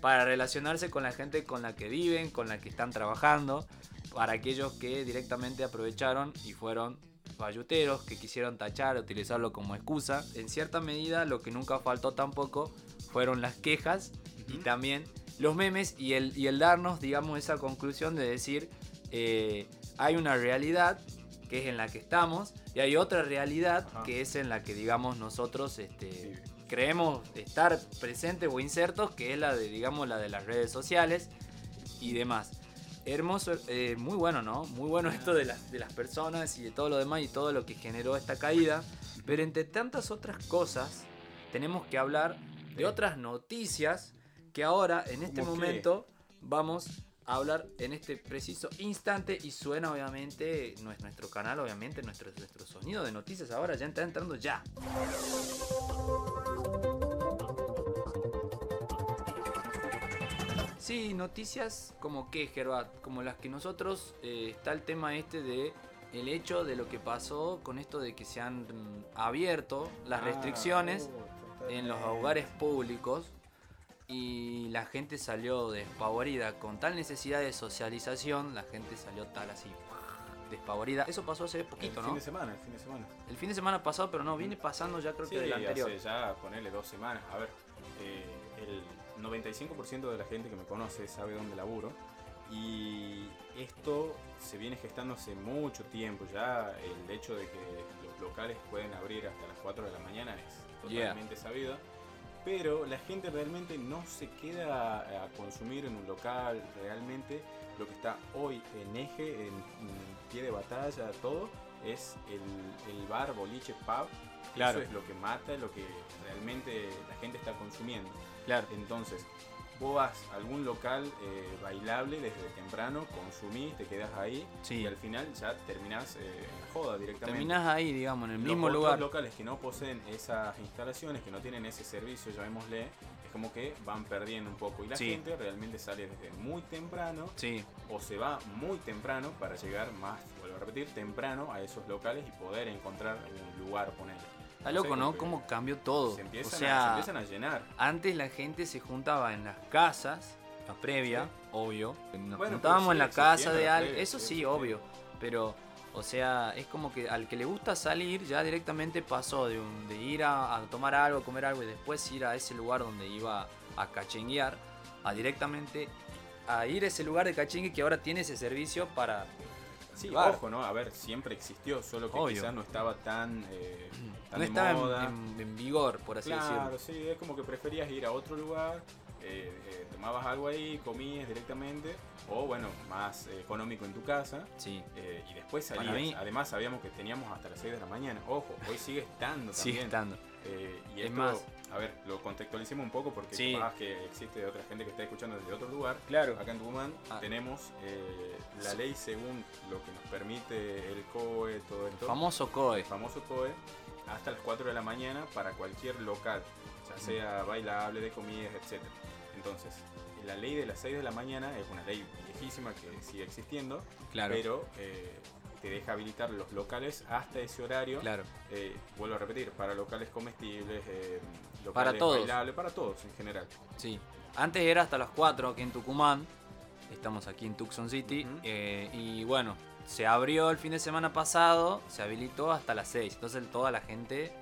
para relacionarse con la gente con la que viven, con la que están trabajando, para aquellos que directamente aprovecharon y fueron bayuteros que quisieron tachar, utilizarlo como excusa. En cierta medida, lo que nunca faltó tampoco fueron las quejas y también los memes y el, y el darnos, digamos, esa conclusión de decir, eh, hay una realidad que es en la que estamos y hay otra realidad Ajá. que es en la que, digamos, nosotros este, Sí. creemos estar presentes o insertos, que es la de, digamos, la de las redes sociales y demás. Hermoso, eh, muy bueno, ¿no? Muy bueno esto de las, de las personas y de todo lo demás y todo lo que generó esta caída. Pero entre tantas otras cosas, tenemos que hablar de otras noticias que ahora, en este momento, vamos a hablar en este preciso instante y suena obviamente nues- nuestro canal, obviamente nuestro, nuestro sonido de noticias ahora ya está entrando ya. Sí, noticias como que, Gerbat, como las que nosotros, eh, está el tema este de el hecho de lo que pasó con esto de que se han abierto las Ah, restricciones en los hogares públicos y la gente salió despavorida con tal necesidad de socialización, la gente salió tal así despavorida. Eso pasó hace poquito, el ¿no? fin de semana, el fin de semana. El fin de semana pasado, pero no, viene pasando ya creo Sí, que del anterior. hace ya ponerle dos semanas. A ver, el 95% de la gente que me conoce sabe dónde laburo. Y esto se viene gestando hace mucho tiempo. Ya el hecho de que los locales pueden abrir hasta las 4 de la mañana es Yeah. totalmente sabido. Pero la gente realmente no se queda a consumir en un local. Realmente lo que está hoy en eje, en, en pie de batalla, todo, es el, el bar, boliche, pub. Claro. Eso es lo que mata, lo que realmente la gente está consumiendo. Claro. Entonces, vos vas a algún local eh, bailable desde temprano, consumís, te quedas ahí Sí. y al final ya terminás eh, en la joda directamente. Terminás ahí, digamos, en el Los mismo otros lugar. locales que no poseen esas instalaciones, que no tienen ese servicio, llamémosle, es como que van perdiendo un poco. Y la Sí. gente realmente sale desde muy temprano Sí, o se va muy temprano para llegar más, vuelvo a repetir, temprano a esos locales y poder encontrar un lugar, poner. Está loco, ¿no? Cómo cambió todo. Se empiezan, o a, sea, se empiezan a llenar. antes la gente se juntaba en las casas, la previa, obvio. Nos Bueno, juntábamos en la casa de alguien, eso sí, obvio. Pero, o sea, es como que al que le gusta salir ya directamente pasó de, un- de ir a, a tomar algo, comer algo y después ir a ese lugar donde iba a cachenguear, a directamente a ir a ese lugar de cachengue que ahora tiene ese servicio para... Sí, Claro. ojo, ¿no? A ver, siempre existió, solo que Obvio. quizás no estaba tan, eh, tan No de estaba en- moda. en, en vigor, por así claro, decirlo. sí, es como que preferías ir a otro lugar eh, eh, tomabas algo ahí, comías directamente, o bueno, más económico en tu casa, Sí. eh, y después salías. mí- Además sabíamos que teníamos hasta las 6 de la mañana. Ojo, hoy sigue estando Sigue también. estando. Eh, y Es esto, más- a ver, lo contextualicemos un poco porque Sí. capaz que existe otra gente que está escuchando desde otro lugar. Claro. Acá en Tucumán Ah. tenemos eh, la Sí. ley según lo que nos permite el COE, todo esto. Famoso COE. el famoso COE, hasta las 4 de la mañana para cualquier local, ya sea bailable, de comidas, etc. Entonces, la ley de las 6 de la mañana es una ley viejísima que sigue existiendo, Claro. pero eh, te deja habilitar los locales hasta ese horario. Claro. Eh, vuelvo a repetir, para locales comestibles, eh, locales Para todos. bailables, para todos en general. Sí. Antes era hasta las 4 aquí en Tucumán. Estamos aquí en Tucson City. Eh, y bueno, se abrió el fin de semana pasado. Se habilitó hasta las 6. Entonces toda la gente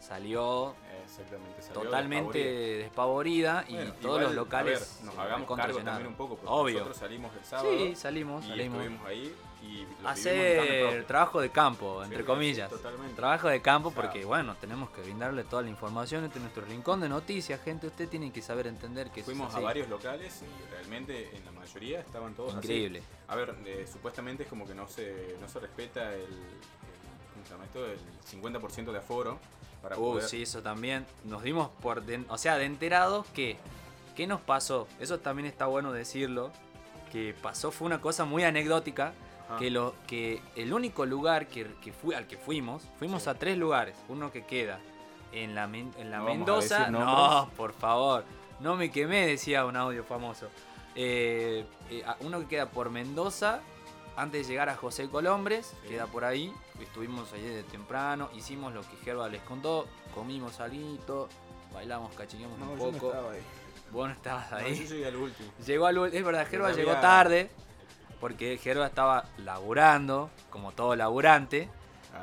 salió Exactamente. salió totalmente despavorida. despavorida. Y todos igual, los locales. a ver, nos hagamos cargo también un poco, porque Obvio. nosotros salimos el sábado Sí, salimos, y salimos. estuvimos ahí y Hacer trabajo de campo, entre Sí, comillas. totalmente. Trabajo de campo porque, bueno, tenemos que brindarle toda la información entre nuestro rincón de noticias. Gente, usted tiene que saber entender que Fuimos a varios locales y realmente en la mayoría estaban todos así. Increíble. A ver, eh, supuestamente es como que no se, no se respeta el, el-. El 50% de aforo para Uh, poder... sí, eso también. Nos dimos por. de- o sea, de enterados que. ¿Qué nos pasó? Eso también está bueno decirlo. Que pasó fue una cosa muy anecdótica. Ajá. Que, lo, que el único lugar que, que fui, al que fuimos, fuimos Sí. a tres lugares. Uno que queda en la, en la No Mendoza. No, por favor. No me quemé, decía un audio famoso. Eh, eh, uno que queda por Mendoza, antes de llegar a José Colombres, Sí. queda por ahí. Estuvimos allí de temprano, hicimos lo que Gerba les contó, comimos algo, bailamos, cachineamos No, un yo no poco. estaba ahí. Vos no estabas No, ahí. yo llegué al último. Llegó al ul- es verdad, Gerba llegó había- tarde, porque Gerba estaba laburando, como todo laburante.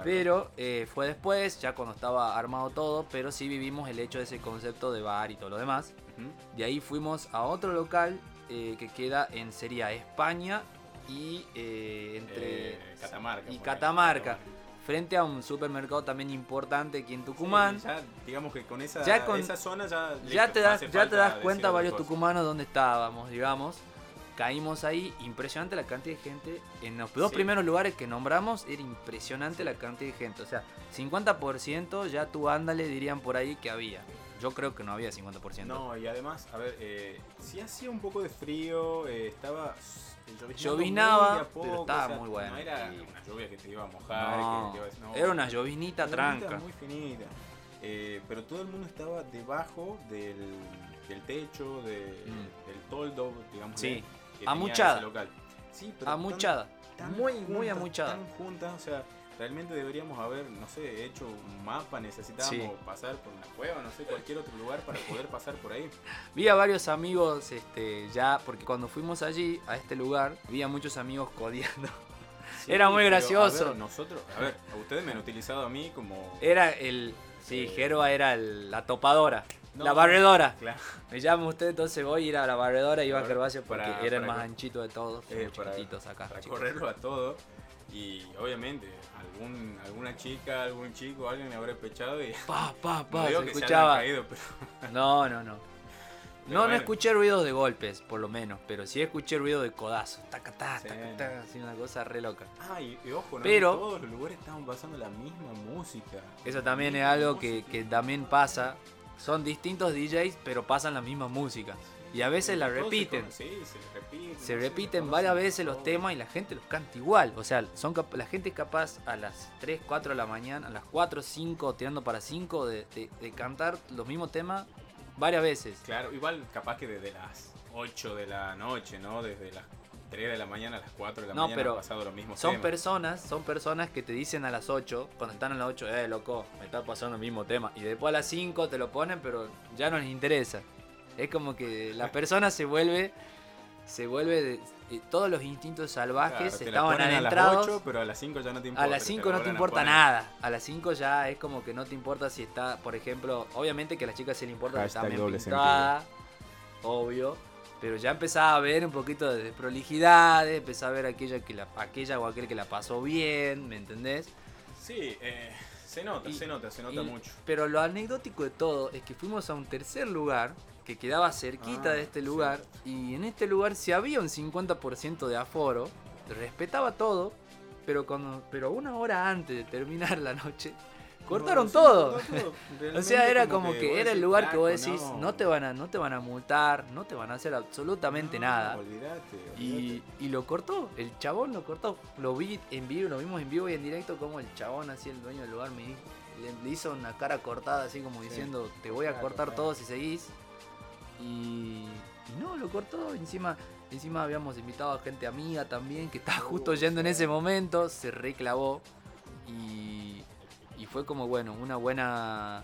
Pero eh, fue después, ya cuando estaba armado todo, pero sí vivimos el hecho de ese concepto de bar y todo lo demás. De ahí fuimos a otro local eh, que queda en sería España y eh, entre Eh, Catamarca. y frente a un supermercado también importante aquí en Tucumán. Sí, ya, digamos que con esa, Ya con- esa zona ya. te das, ya te das cuenta varios tucumanos dónde estábamos, digamos. Caímos ahí, impresionante la cantidad de gente. En los dos Sí. primeros lugares que nombramos era impresionante la cantidad de gente. O sea, 50% ya tú ándale dirían por ahí que había. Yo creo que no había 50%. No, y además, a ver, eh, sí hacía un poco de frío, eh, estaba Llovinaba, muy pero estaba o sea, muy bueno. No era Y- una lluvia que te iba a mojar, No, que te iba a decir, no, era una llovinita una tranca. muy finita. Eh, pero todo el mundo estaba debajo del, del techo, de- Mm. del toldo, digamos. Sí, que tenía amuchada. ese local. Sí, pero Amuchada. tan- tan Muy, muy juntas, amuchada. Tan juntas, o sea, realmente deberíamos haber, no sé, hecho un mapa, necesitábamos Sí. pasar por una cueva, no sé, cualquier otro lugar para poder pasar por ahí. Vi a varios amigos este, ya, porque cuando fuimos allí, a este lugar, vi a muchos amigos codiando. Sí, Era muy pero, gracioso. A ver, nosotros, a ver, a ustedes me han utilizado a mí como. Era el. Sí, Eh, Gerba era el- la topadora. No, la barredora. Claro, Me llama usted, entonces voy a ir a la barredora y iba a Gervasio porque para- era el más anchito de todos. eh, para, acá. para chicos. correrlo a todo. Y obviamente, algún, alguna chica, algún chico, alguien me habrá pechado y. Pa, pa, No pa, digo se que se escuchaba. hayan caído, pero. No, no, no. Pero No, no bueno. escuché ruidos de golpes, por lo menos, pero sí escuché ruido de codazos. Taca, ta, Sí. taca, ta, así una cosa re loca. Ah, y, y ojo, ¿no? Pero- En todos los lugares estaban pasando la misma música. Eso también es algo que, que también pasa. Son distintos DJs, pero pasan la misma música. Y a veces la se repiten. se repiten. Se no sé, repiten varias veces los temas y la gente los canta igual. O sea, son la gente es capaz a las 3, 4 de la mañana, a las 4, 5, tirando para 5, de, de- de cantar los mismos temas varias veces. Claro, igual capaz que desde las 8 de la noche, ¿no? Desde las 3 de la mañana a las 4 de la No, mañana pero han pasado los mismos Son temas. personas, son personas que te dicen a las 8, cuando están a las 8, eh, loco, me está pasando el mismo tema. Y después a las 5 te lo ponen, pero ya no les interesa. Es como que la persona se vuelve, se vuelve, de- eh, todos los instintos Claro, salvajes la estaban adentrados. A las 8, pero a las 5 ya no te importa. A las te 5 la no te a importa nada. A las 5 ya es como que no te importa si está, por ejemplo, obviamente que a las chicas se le importa que está bien pintada, obvio. Pero ya empezaba a ver un poquito de desprolijidades, empezaba a ver aquella, que la, aquella o aquel que la pasó bien, ¿me entendés? Sí, eh, se nota, Y- se nota, se nota y- mucho. Pero lo anecdótico de todo es que fuimos a un tercer lugar que quedaba cerquita Ah, de este lugar. Y en este lugar, si había un 50% de aforo, respetaba todo, pero, cuando, pero una hora antes de terminar la noche, cortaron No, sí, todo. O sea, era como que era el lugar que vos "Flaco, decís, no, te van a, no te van a multar, no te van a hacer absolutamente No, nada. Olvídate, Y, y lo cortó, el chabón lo cortó. Lo vi en vivo, lo vimos en vivo y en directo como el chabón, así el dueño del lugar, me di- le, hizo una cara cortada, así como Sí. diciendo, te voy a cortar todo si seguís. Y, y no, lo cortó. Encima, encima habíamos invitado a gente amiga también, que estaba justo yendo en ese momento, se reclavó. Y, y fue como, bueno, una buena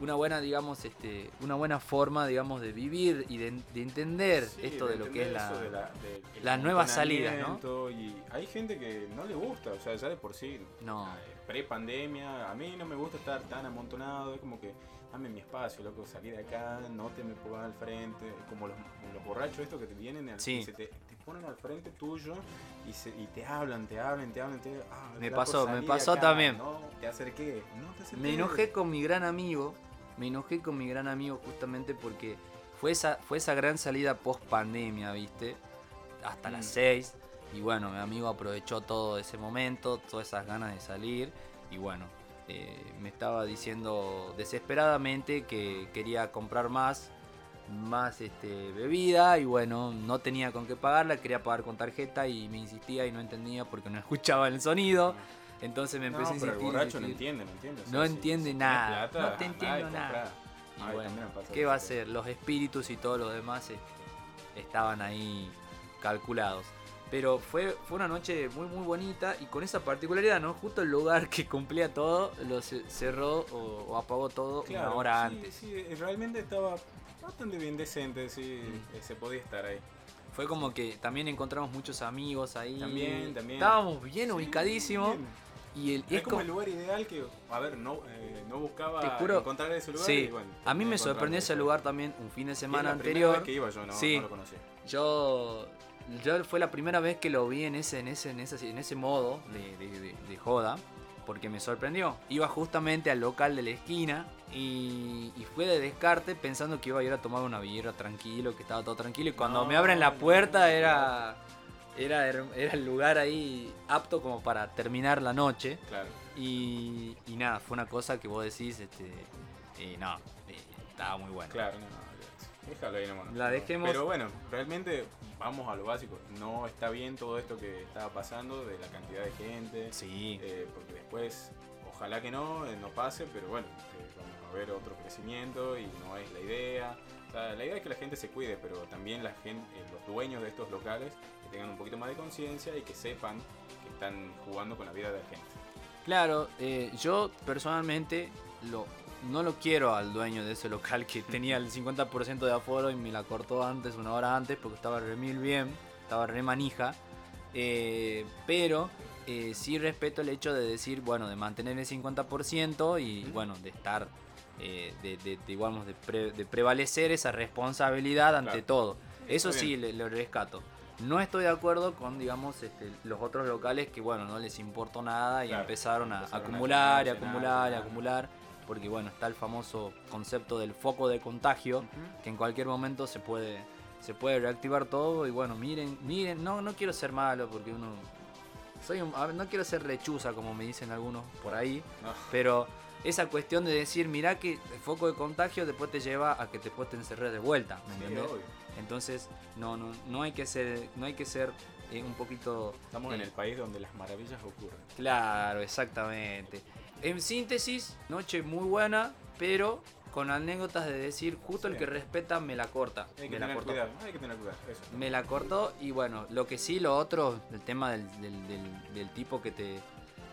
una buena digamos este una buena forma digamos de vivir y de, de entender Sí, esto de, lo que es la, de las nuevas salidas, ¿no? Y hay gente que no le gusta, o sea, ya de por sí, No. eh, pre-pandemia, a mí no me gusta estar tan amontonado, es como que dame mi espacio, loco, salí de acá, no te me pongas al frente, como los, los borrachos estos que te vienen al, Sí. se te, te ponen al frente tuyo y, se, y te hablan, te hablan, te hablan, te ah, Me pasó, me pasó también. No, te acerqué, no te acerqué. Me enojé con mi gran amigo, me enojé con mi gran amigo justamente porque fue esa, fue esa gran salida post pandemia, ¿viste? Hasta las Mm. 6. Y bueno, mi amigo aprovechó todo ese momento, todas esas ganas de salir. Y bueno, eh, me estaba diciendo desesperadamente que quería comprar más, más este, bebida. Y bueno, no tenía con qué pagarla, quería pagar con tarjeta y me insistía y no entendía porque no escuchaba el sonido. Entonces me empecé no, a pero el insistir. borracho no insistir. entiende, no entiende. o sea, No si- entiende si nada, plata, no te entiendo nada. Y Ay, bueno, ¿qué va a ser? Los espíritus y todo lo demás eh, estaban ahí calculados. Pero fue, fue una noche muy muy bonita y con esa particularidad, ¿no? Justo el lugar que cumplía todo lo ce- cerró o, o apagó todo Claro, una hora sí, antes. Sí, eh, realmente estaba bastante bien decente, sí, Mm. eh, se podía estar ahí. Fue como que también encontramos muchos amigos ahí. También, también. Estábamos bien Sí, ubicadísimos. Y, el, y Es, como como- el lugar ideal que, a ver, no, eh, no buscaba juro- encontrar ese lugar. Sí, y bueno, a mí me sorprendió ese lugar también un fin de Y semana la primera anterior. vez que iba yo, no, Sí. no lo conocía. Yo, yo fue la primera vez que lo vi en ese, en ese, en ese, en ese modo de, de- de- de joda, porque me sorprendió. Iba justamente al local de la esquina y, y fue de descarte pensando que iba a ir a tomar una birra tranquilo, que estaba todo tranquilo. Y cuando No, me abren la puerta no, era, era, era el lugar ahí apto como para terminar la noche. Claro. Y, y nada, fue una cosa que vos decís, este, eh, no, eh, estaba muy bueno. Claro, no, no, déjalo ahí nomás. La dejemos. Pero bueno, realmente vamos a lo básico. No está bien todo esto que estaba pasando de la cantidad de gente. Sí. eh, porque después, ojalá que no, eh, no pase, pero bueno, eh, vamos a ver otro crecimiento y no es la idea. O sea, la idea es que la gente se cuide, pero también la gente, eh, los dueños de estos locales que tengan un poquito más de conciencia y que sepan que están jugando con la vida de la gente. Claro, yo personalmente lo, no lo quiero al dueño de ese local que tenía el 50% de aforo y me la cortó antes, una hora antes, porque estaba re mil bien, estaba re manija. Eh, pero eh, sí respeto el hecho de decir, bueno, de mantener el 50% y bueno, de estar, eh, de, de- de, digamos, de, pre- de prevalecer esa responsabilidad ante Claro. todo. Eso sí, le, le rescato. No estoy de acuerdo con, digamos, este, los otros locales que, bueno, no les importó nada y Claro, empezaron a empezaron a acumular y acumular acumular. Porque, bueno, está el famoso concepto del foco de contagio, que en cualquier momento se puede, se puede reactivar todo. Y, bueno, miren, miren, no, no quiero ser malo porque uno... Soy un- no quiero ser lechuza, como me dicen algunos por ahí, No. pero esa cuestión de decir, mirá que el foco de contagio después te lleva a que te encerres de vuelta, ¿me Sí, obvio. Entonces, no, no, no hay que ser, no hay que ser eh, un poquito. Estamos en eh, el país donde las maravillas ocurren. Claro, exactamente. En síntesis, noche muy buena, pero con anécdotas de decir, justo el que respeta me la corta. Hay que me la tener cortó. cuidado, hay que tener cuidado. Eso. Me la cortó y bueno, lo que sí, lo otro, el tema del, del- del- del tipo que te.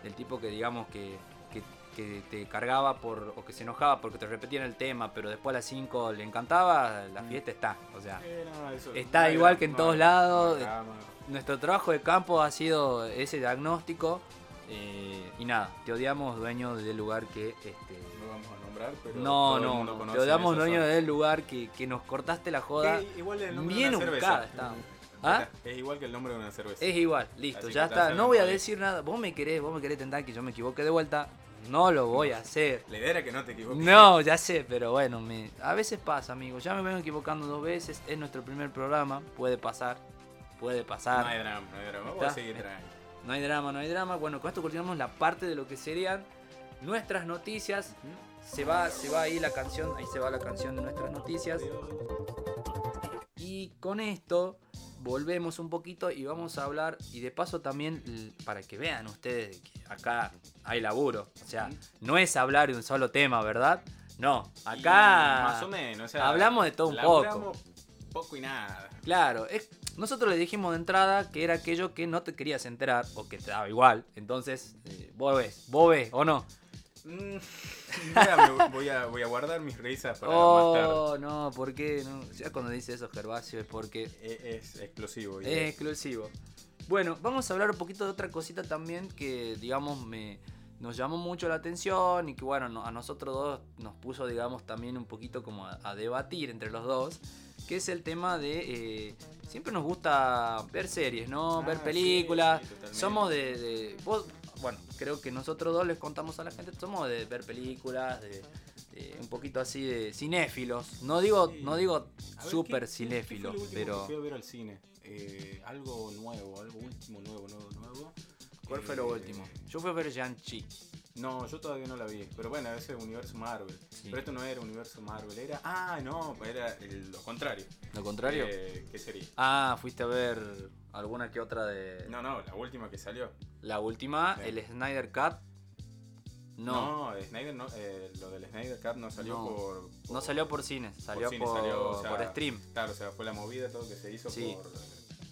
Del tipo que digamos que, que, que te cargaba por. o que se enojaba porque te repetían el tema, pero después a las 5 le encantaba, la Mm. fiesta está. O sea, Eh, no, eso- Está no igual que en todos lados. nuestro trabajo de campo ha sido ese diagnóstico. Eh, y nada, te odiamos, dueño del lugar que. Este, No vamos a nombrar, pero. no, todo el no, mundo no, conoce te odiamos, dueño del lugar que, que nos cortaste la joda. Igual el nombre bien de una cerveza. ¿Ah? Es igual que el nombre de una cerveza. Es igual, listo, Así ya está. No voy a decir nada. Vos me querés, vos me querés tentar que yo me equivoque de vuelta. No lo voy a hacer. La idea era que no te equivoques. No, ya sé, pero bueno, me, a veces pasa, amigos. Ya me vengo equivocando dos veces. Es nuestro primer programa. Puede pasar. Puede pasar. No hay drama, no hay drama. Vamos ¿Está? a seguir tranqui. No hay drama, no hay drama. Bueno, con esto continuamos la parte de lo que serían nuestras noticias. Se va, se va ahí la canción, ahí se va la canción de nuestras noticias. Y con esto volvemos un poquito y vamos a hablar, y de paso también para que vean ustedes que acá hay laburo. O sea, no es hablar de un solo tema, ¿verdad? No, Y acá Más o menos. O sea, hablamos de todo un laburamos poco y nada. Claro, es- nosotros le dijimos de entrada que era aquello que no te querías enterar o que te daba igual. Entonces, eh, vos ves, vos ves o no. Mm, mira, voy, a, voy a guardar mis risas para más tarde. Oh, no, ¿por qué? No? Ya cuando dice eso Gervasio es porque E- Es, explosivo. y- es exclusivo. Bueno, vamos a hablar un poquito de otra cosita también que, digamos, me, nos llamó mucho la atención y que, bueno, no- a nosotros dos nos puso, digamos, también un poquito como a, a debatir entre los dos, que es el tema de... eh, siempre nos gusta ver series, ¿no? Ah, ver películas. sí, somos de... de- vos- bueno, creo que nosotros dos les contamos a la gente, somos de ver películas, de... de un poquito así de cinéfilos. No digo, Sí. no digo súper ¿qué- qué- qué fue cinéfilo, lo último pero... que fui a ver al cine? Eh, algo nuevo, algo último, nuevo, nuevo, nuevo. ¿Cuál fue lo Eh, último? Yo fui a ver Shang-Chi. No, yo todavía no la vi. Pero bueno, ese es universo Marvel. Sí. Pero esto no era universo Marvel, era. Ah, no, era el- lo contrario. ¿Lo contrario? Eh, ¿Qué sería? Ah, fuiste a ver alguna que otra de. No, no, la última que salió. La última, Sí. el Snyder Cut. No, No, Snyder no, eh, lo del Snyder Cut no salió No. por, no, por- salió por cine, salió por, cine, salió, o sea, por stream. Claro, o sea, fue la movida todo que se hizo Sí. por,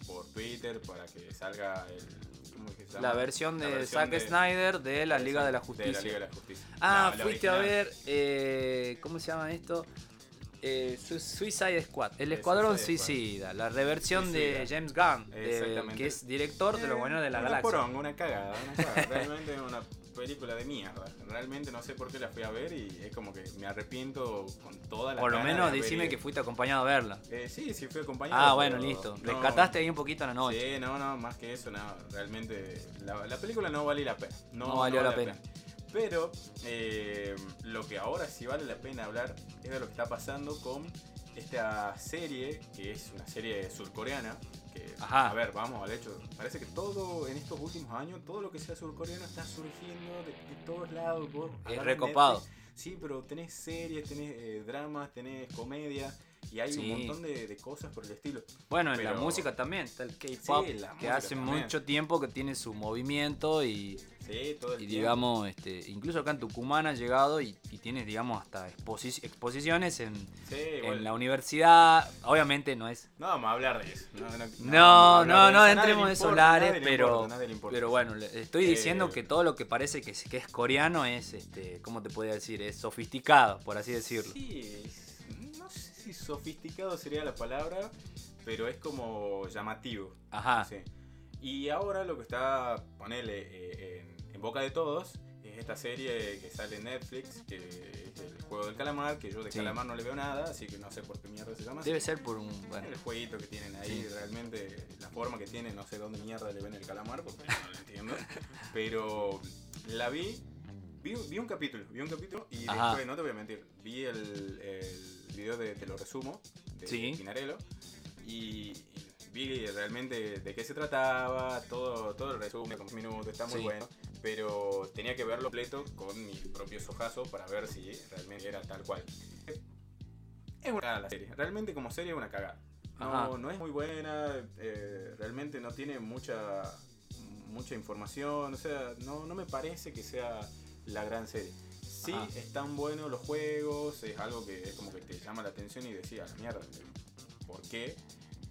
por Twitter para que salga el. ¿Cómo es que se llama? La versión de La versión Zack de- Snyder de la Liga de la De la Justicia. Liga de la Justicia. Ah, No, fuiste a ver. eh, ¿Cómo se llama esto? Eh, Su- Suicide Squad, el Escuadrón. Suicida, la reversión de. James Gunn, de- Exactamente. que es director de lo Eh, bueno de la galaxia. poronga, una cagada, una cagada. Realmente es una película de mierda. Realmente no sé por qué la fui a ver y es como que me arrepiento con toda la Por lo menos decime que fuiste acompañado a verla. Eh, sí, sí fui acompañado. Ah, bueno, listo. no- Rescataste ahí un poquito la noche. Sí, no, no, más que eso, no. Realmente la, la película no vale la pena. No, No valió vale la pena. Pero eh, lo que ahora sí vale la pena hablar es de lo que está pasando con esta serie, que es una serie surcoreana. Que, Ajá. a ver, vamos al hecho. Parece que todo en estos últimos años, todo lo que sea surcoreano está surgiendo de, de todos lados. Vos Es recopado. Netflix, Sí, pero tenés series, tenés eh, dramas, tenés comedia. Y hay Sí. un montón de, de cosas por el estilo. Bueno, en la Pero- música también, está el K-pop, Sí, que hace también. mucho tiempo que tiene su movimiento y, Sí, todo el y tiempo. digamos, este, incluso acá en Tucumán ha llegado y, y tiene, digamos, hasta exposi- exposiciones en, Sí, en la universidad. Obviamente no es... No vamos a hablar de eso. No, no, No, no, de eso. Entremos importa, solares, pero, importa, pero bueno, estoy diciendo Eh, que todo lo que parece que es, que es coreano es, este, ¿cómo te podría decir? Es sofisticado, por así decirlo. Sí, no sé si sofisticado sería la palabra, pero es como llamativo. Ajá. Sí. Y ahora lo que está, ponele, eh, en, en boca de todos, es esta serie que sale en Netflix, que es el juego del calamar, que yo de Sí. calamar no le veo nada, así que no sé por qué mierda se llama. Debe ser por un... Bueno, El jueguito que tienen ahí, Sí. realmente la forma que tiene, no sé dónde mierda le ven el calamar, porque no lo entiendo. Pero la vi, vi, vi un capítulo, vi un capítulo y Ajá. después, no te voy a mentir, vi el, el video de Te lo resumo, de Sí. Pinarello, y, y vi realmente de qué se trataba, todo, todo el resumen, como minutos, está muy Sí. bueno. Pero tenía que verlo completo con mis propios ojazos para ver si realmente era tal cual. Es una cagada la serie. Realmente como serie es una cagada. No, no es muy buena, eh, realmente no tiene mucha mucha información, o sea, no, no me parece que sea la gran serie. Sí, Ajá. están buenos los juegos, es algo que es como que te llama la atención y decía, la mierda, ¿por qué?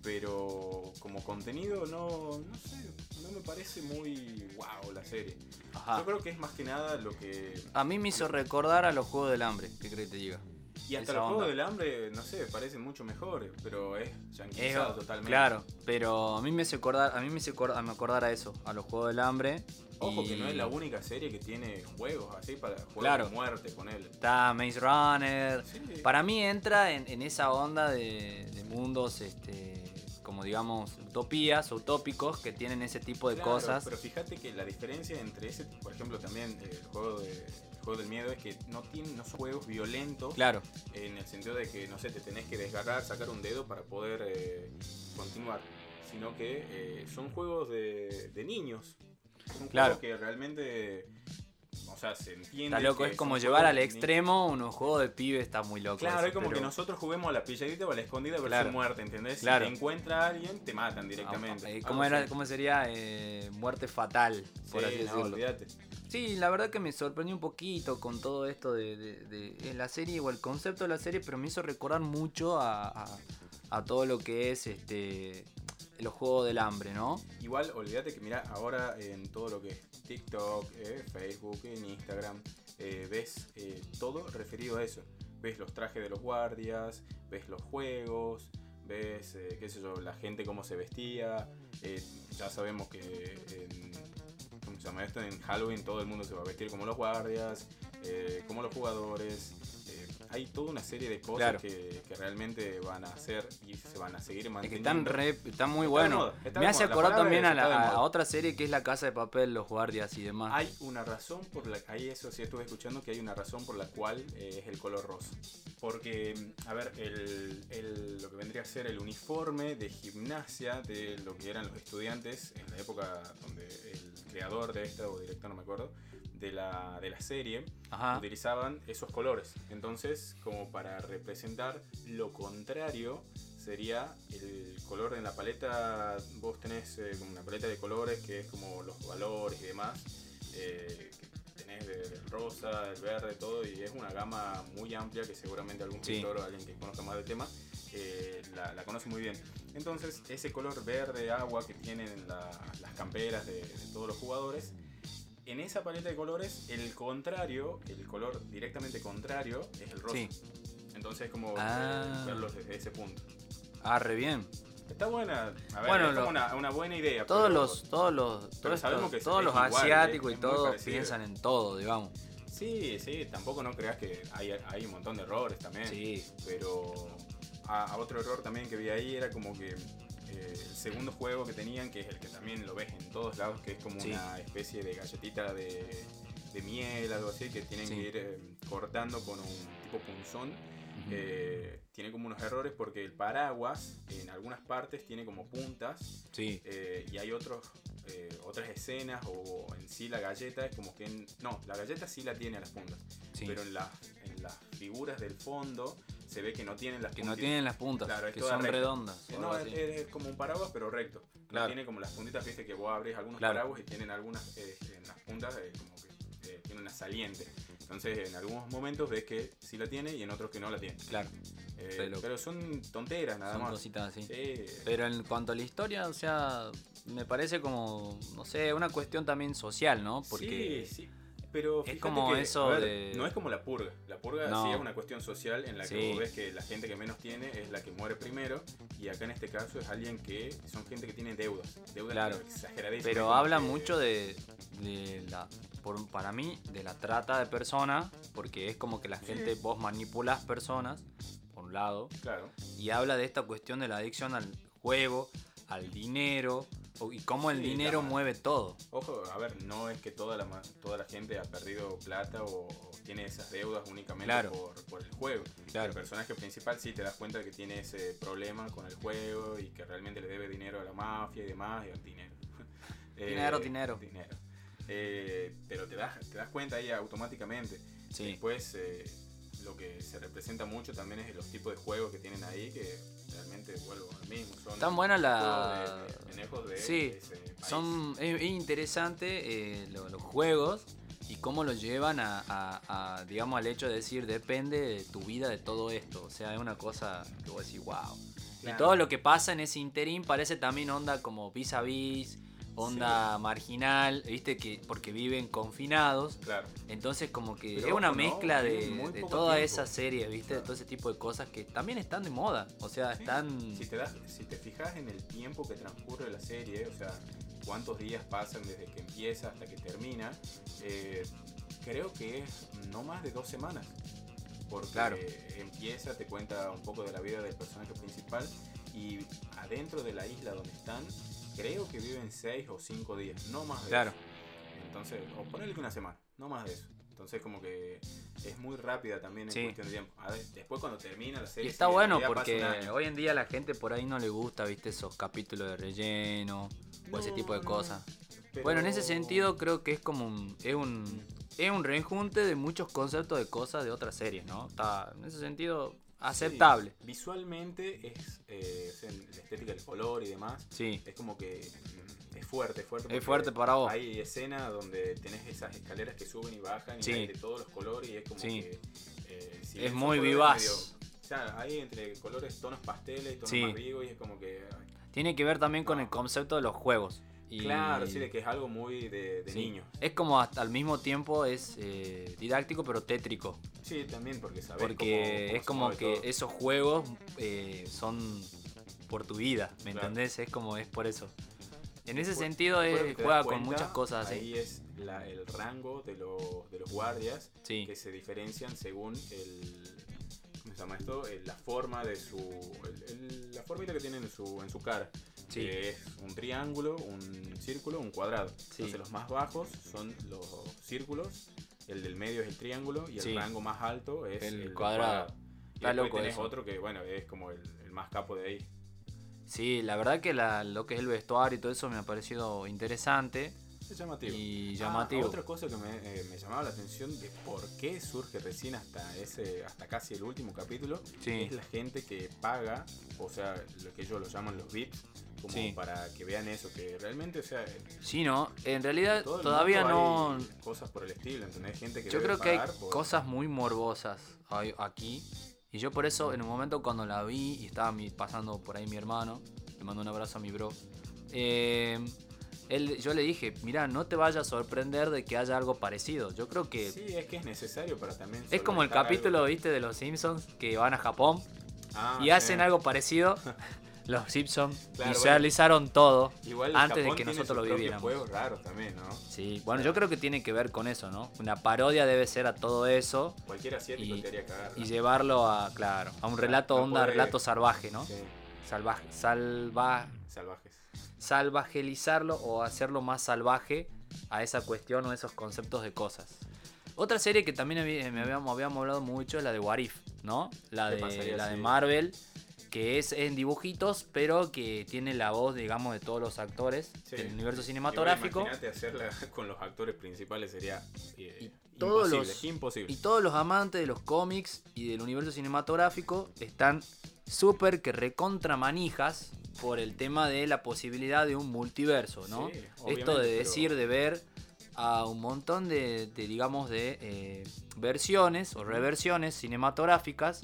Pero como contenido no, no sé, no me parece muy wow la serie. ajá. Yo creo que es más que nada lo que... A mí me hizo recordar a los Juegos del Hambre, ¿qué crees que te diga? Y hasta los juegos del hambre, no sé, parecen mucho mejores, pero es yanquizado totalmente. Claro, pero a mí me hace acordar, a mí me hace acordar, me acordar a eso, a los Juegos del Hambre. Ojo y que no es la única serie que tiene juegos así para Claro. de muerte con él. Está Maze Runner. Sí. Para mí entra en, en esa onda de, de mundos, este, como digamos, utopías, utópicos que tienen ese tipo de Claro, cosas. Pero fíjate que la diferencia entre ese, por ejemplo, también eh, el juego, de, el juego del miedo es que no, tienen, no son juegos violentos Claro, en el sentido de que, no sé, te tenés que desgarrar, sacar un dedo para poder eh, continuar, sino que eh, son juegos de, de niños. Son Claro. juegos que realmente, o sea, se entiende. está loco, es como llevar al extremo unos juegos de pibe, está muy loco. Claro, eso, es como pero- que nosotros juguemos a la pilladita o a la escondida versión Claro. muerte, ¿entendés? Claro. Si te encuentra a alguien, te matan directamente. Ah, eh, Algo ¿Cómo, era. ¿Cómo sería? Eh, muerte fatal, por Sí, así no, decirlo. olvídate. Sí, la verdad que me sorprendió un poquito con todo esto de, de- de- de la serie o el concepto de la serie, pero me hizo recordar mucho a, a- a todo lo que es este los juegos del hambre, ¿no? Igual, olvídate que mira, ahora en todo lo que es TikTok, eh, Facebook, en Instagram, eh, ves eh, todo referido a eso. Ves los trajes de los guardias, ves los juegos, ves, eh, qué sé yo, la gente cómo se vestía. ya sabemos que en, ¿cómo se llama esto? En Halloween todo el mundo se va a vestir como los guardias, como los jugadores. Hay toda una serie de cosas Claro. que, que realmente van a hacer y se van a seguir Es que manteniendo. están, re, están muy buenos. Me hace acordar también a, la- a otra serie que es La Casa de Papel, Los Guardias y demás. Hay una razón por la ahí eso sí estuve escuchando que hay una razón por la cual eh, es el color rosa. Porque, a ver, el, el- lo que vendría a ser el uniforme de gimnasia de lo que eran los estudiantes en la época donde el creador de esta, o director, no me acuerdo, de la, de la serie, Ajá. utilizaban esos colores. Entonces, como para representar lo contrario, sería el color en la paleta. Vos tenés eh, una paleta de colores que es como los valores y demás. eh, tenés del rosa, el verde, todo, y es una gama muy amplia que seguramente algún Sí. pintor o alguien que conozca más del tema eh, la, la conoce muy bien. Entonces, ese color verde agua que tienen la- las camperas de, de todos los jugadores, en esa paleta de colores, el contrario, el color directamente contrario, es el rosa. Sí. Entonces, como Ah. eh, verlos desde ese punto. Ah, re bien. Está buena, a ver, Bueno, es lo- una, una buena idea. Todos los, todos los, todos, que todos los asiáticos es y muy todo parecido. piensan en todo, digamos. Sí, sí, tampoco no creas que hay, hay un montón de errores también. Sí. Pero a, a otro error también que vi ahí era como que eh, el segundo juego que tenían, que es el que también lo ves en todos lados, que es como Sí. una especie de galletita de, de miel, algo así, que tienen Sí. que ir eh, cortando con un tipo punzón. Ujú. Eh, tiene como unos errores porque el paraguas en algunas partes tiene como puntas Sí. eh, y hay otros, eh, otras escenas o en sí la galleta es como que... en- no, la galleta sí la tiene a las puntas, sí. pero en, la- en las figuras del fondo se ve que no tienen las que no puntitas. tienen las puntas, Claro, es que son recta. redondas. Eh, No, es, es como un paraguas pero recto. No tiene como las puntitas, viste que vos abrís algunos Claro. paraguas y tienen algunas eh, en las puntas eh, como que eh, tiene una saliente. Entonces en algunos momentos ves que sí la tiene y en otros que no la tiene. Claro, Eh, pero son tonteras nada son más. cositas así. Sí. Pero en cuanto a la historia, o sea, me parece como, no sé, una cuestión también social, ¿no? Porque sí, sí. Pero es como que, eso a ver, de- No es como la purga. La purga No. sí es una cuestión social en la que vos ves que la gente que menos tiene es la que muere primero. Y acá en este caso es alguien que. Son gente que tiene deudas. Deudas Claro. exageradísimas. Pero habla que- mucho de, de la, por, para mí, de la trata de personas, porque es como que la gente, vos manipulas personas, por un lado, Claro. y habla de esta cuestión de la adicción al juego, al dinero, y cómo el Sí, dinero claro. mueve todo. Ojo, a ver, no es que toda la, toda la gente ha perdido plata o, o tiene esas deudas únicamente Claro. por, por el juego. Claro. El personaje principal sí te das cuenta que tiene ese problema con el juego y que realmente le debe dinero a la mafia y demás, y al dinero. Dinero, dinero. Dinero. Eh, pero te das, te das cuenta ahí automáticamente. Sí. Después, eh, lo que se representa mucho también es los tipos de juegos que tienen ahí, que realmente vuelvo al mismo. Son Tan buena la- juegos de- de pendejos de Sí. Son, es, es interesante eh, lo- los juegos y cómo lo llevan a, a- a, digamos, al hecho de decir, depende de tu vida de todo esto. O sea, es una cosa que vos decís, wow. Y todo lo que pasa en ese interín parece también onda como vis a vis, onda marginal, viste que porque viven confinados. Claro. Entonces como que Pero es una mezcla de, de toda esa serie, viste, de todo ese tipo de cosas que también están de moda. O sea, Sí. están... Si te, das, si te fijas en el tiempo que transcurre la serie, o sea, cuántos días pasan desde que empieza hasta que termina, eh, creo que es no más de dos semanas. Porque Claro. empieza, te cuenta un poco de la vida del personaje principal y adentro de la isla donde están, creo que viven 6 o 5 días, no más de Claro. eso. Entonces, o ponerle que una semana, no más de eso. Entonces como que es muy rápida también en Sí. cuestión de tiempo. A ver, después cuando termina la Y serie... está bueno porque hoy en día la gente por ahí no le gusta, viste, esos capítulos de relleno o ese tipo de cosas. pero- Bueno, en ese sentido creo que es como un, es un, es un rejunte de muchos conceptos de cosas de otras series, ¿no? Está, en ese sentido, aceptable. Sí, visualmente es eh, sea, la estética, el color y demás. Sí, Es como que mm, es fuerte, es fuerte. es fuerte para vos. Hay escenas donde tenés esas escaleras que suben y bajan y Sí. hay de todos los colores y es como Sí. que... eh, si Es muy vivaz. medio- o sea, hay entre colores, tonos pasteles y tonos más vivos y es como que... Tiene que ver también con el concepto de los juegos. Y Claro, sí, de que es algo muy de, de sí. niño. Es como hasta al mismo tiempo es eh, didáctico pero tétrico. Sí, también porque sabes Porque es como que todo. esos juegos eh, son por tu vida, ¿me Claro. entendés? Es como es por eso. En ese sentido después eh, juega con muchas cosas así. Ahí es la- el rango de, los- de los guardias Sí, que se diferencian según el ¿cómo se llama esto? Eh, la forma de su el- el- la formita que tienen en su en su cara sí, que es un triángulo un círculo un cuadrado Sí. entonces los más bajos son los círculos el del medio es el triángulo y el Sí. rango más alto es El el, cuadrado. y Está loco tenés eso. otro que bueno es como el, el más capo de ahí Sí, la verdad que la- lo que es el vestuario y todo eso me ha parecido interesante es llamativo y Ah, llamativo. otra cosa que me, eh, me llamaba la atención de por qué surge recién hasta ese hasta casi el último capítulo Sí. es la gente que paga, o sea, lo que ellos lo llaman los VIPs, como Sí. para que vean eso, que realmente, o sea, en Sí, no, en realidad todavía no... cosas por el estilo, ¿entendés? Gente que Yo creo que hay por- cosas muy morbosas aquí. Y yo por eso en un momento cuando la vi y estaba mi- pasando por ahí mi hermano, le mando un abrazo a mi bro. eh, él, yo le dije, mira, no te vayas a sorprender de que haya algo parecido. Yo creo que Sí, es que es necesario para también... es como el capítulo, algo. viste, de los Simpsons que van a Japón Ah, y hacen algo parecido. Los Simpsons Claro, visualizaron todo. Igual antes de que nosotros lo viviéramos. juegos raros también, ¿no? Sí, bueno, yo creo que tiene que ver con eso, ¿no? Una parodia debe ser a todo eso Cualquier asiático Y- te haría cagar. y llevarlo a, claro, a un relato, no un puede- relato salvaje, ¿no? Sí, Salvaje, salva, salvajes. Salvajelizarlo o hacerlo más salvaje a esa cuestión o esos conceptos de cosas. Otra serie que también habí- me habíamos, habíamos hablado mucho es la de Warif, ¿no? La ¿Qué de, Marvel, que es en dibujitos, pero que tiene la voz, digamos, de todos los actores Sí. del universo cinematográfico. Imagínate hacerla con los actores principales sería eh, Y todos imposible, los- imposible. Y todos los amantes de los cómics y del universo cinematográfico están súper que recontra manijas por el tema de la posibilidad de un multiverso, ¿no? Sí, Esto de pero- decir, de ver a un montón de, de, digamos, de eh, versiones o reversiones cinematográficas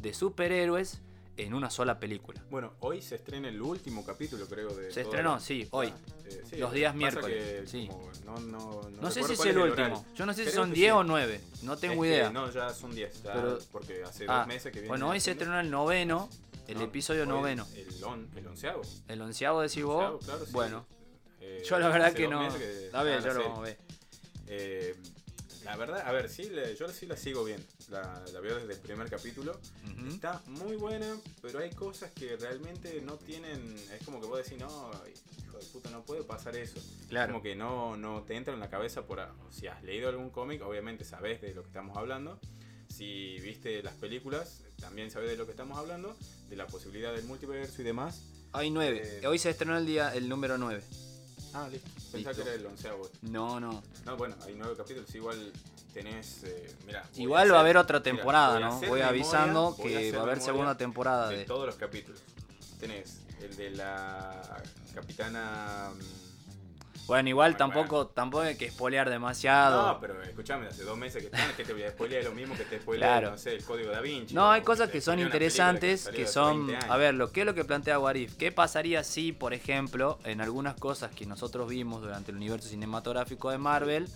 de superhéroes en una sola película. Bueno, hoy se estrena el último capítulo, creo. De Se estrenó, sí, hoy. eh, sí, Los días miércoles, que sí. como no, no, no No sé si es el último. Yo no sé si son que 10 sí. o 9. No tengo Es que idea. no, ya son 10. ya, Pero- porque hace Ah, dos meses que viene. bueno, hoy se estrenó el noveno, el No, episodio noveno. El, on, el onceavo. El onceavo decís vos. Onceavo, claro, sí. Bueno, Eh, yo la verdad que no. que A ver, ya la lo vamos a ver. Eh, la verdad, a ver, sí, yo sí la sigo viendo. La, la veo desde el primer capítulo. Ujú. Está muy buena, pero hay cosas que realmente no tienen. Es como que vos decís, no, hijo de puta, no puede pasar eso. Claro. Como que no, no te entra en la cabeza por. Si has leído algún cómic, obviamente sabes de lo que estamos hablando. Si viste las películas, también sabes de lo que estamos hablando. De la posibilidad del multiverso y demás. Hay nueve. Eh, Hoy se estrenó el día el número 9. Ah, listo. Pensaba Listo. que era el onceavo. No, no. No, bueno, hay nueve capítulos. Igual tenés. Eh, voy Igual va a haber otra temporada, voy ¿no? Voy memoria, avisando voy que va a haber segunda temporada de de. todos los capítulos. Tenés el de la capitana. Bueno, igual Bueno, tampoco, tampoco hay que spoilear demasiado. No, pero escúchame, hace dos meses que están, que te voy a spoilear lo mismo que te spoileé, Claro. no sé, el código da Vinci. No, hay cosas que son interesantes, que son, 20 a ver, lo que es lo que plantea Warif, ¿qué pasaría si, por ejemplo, en algunas cosas que nosotros vimos durante el universo cinematográfico de Marvel,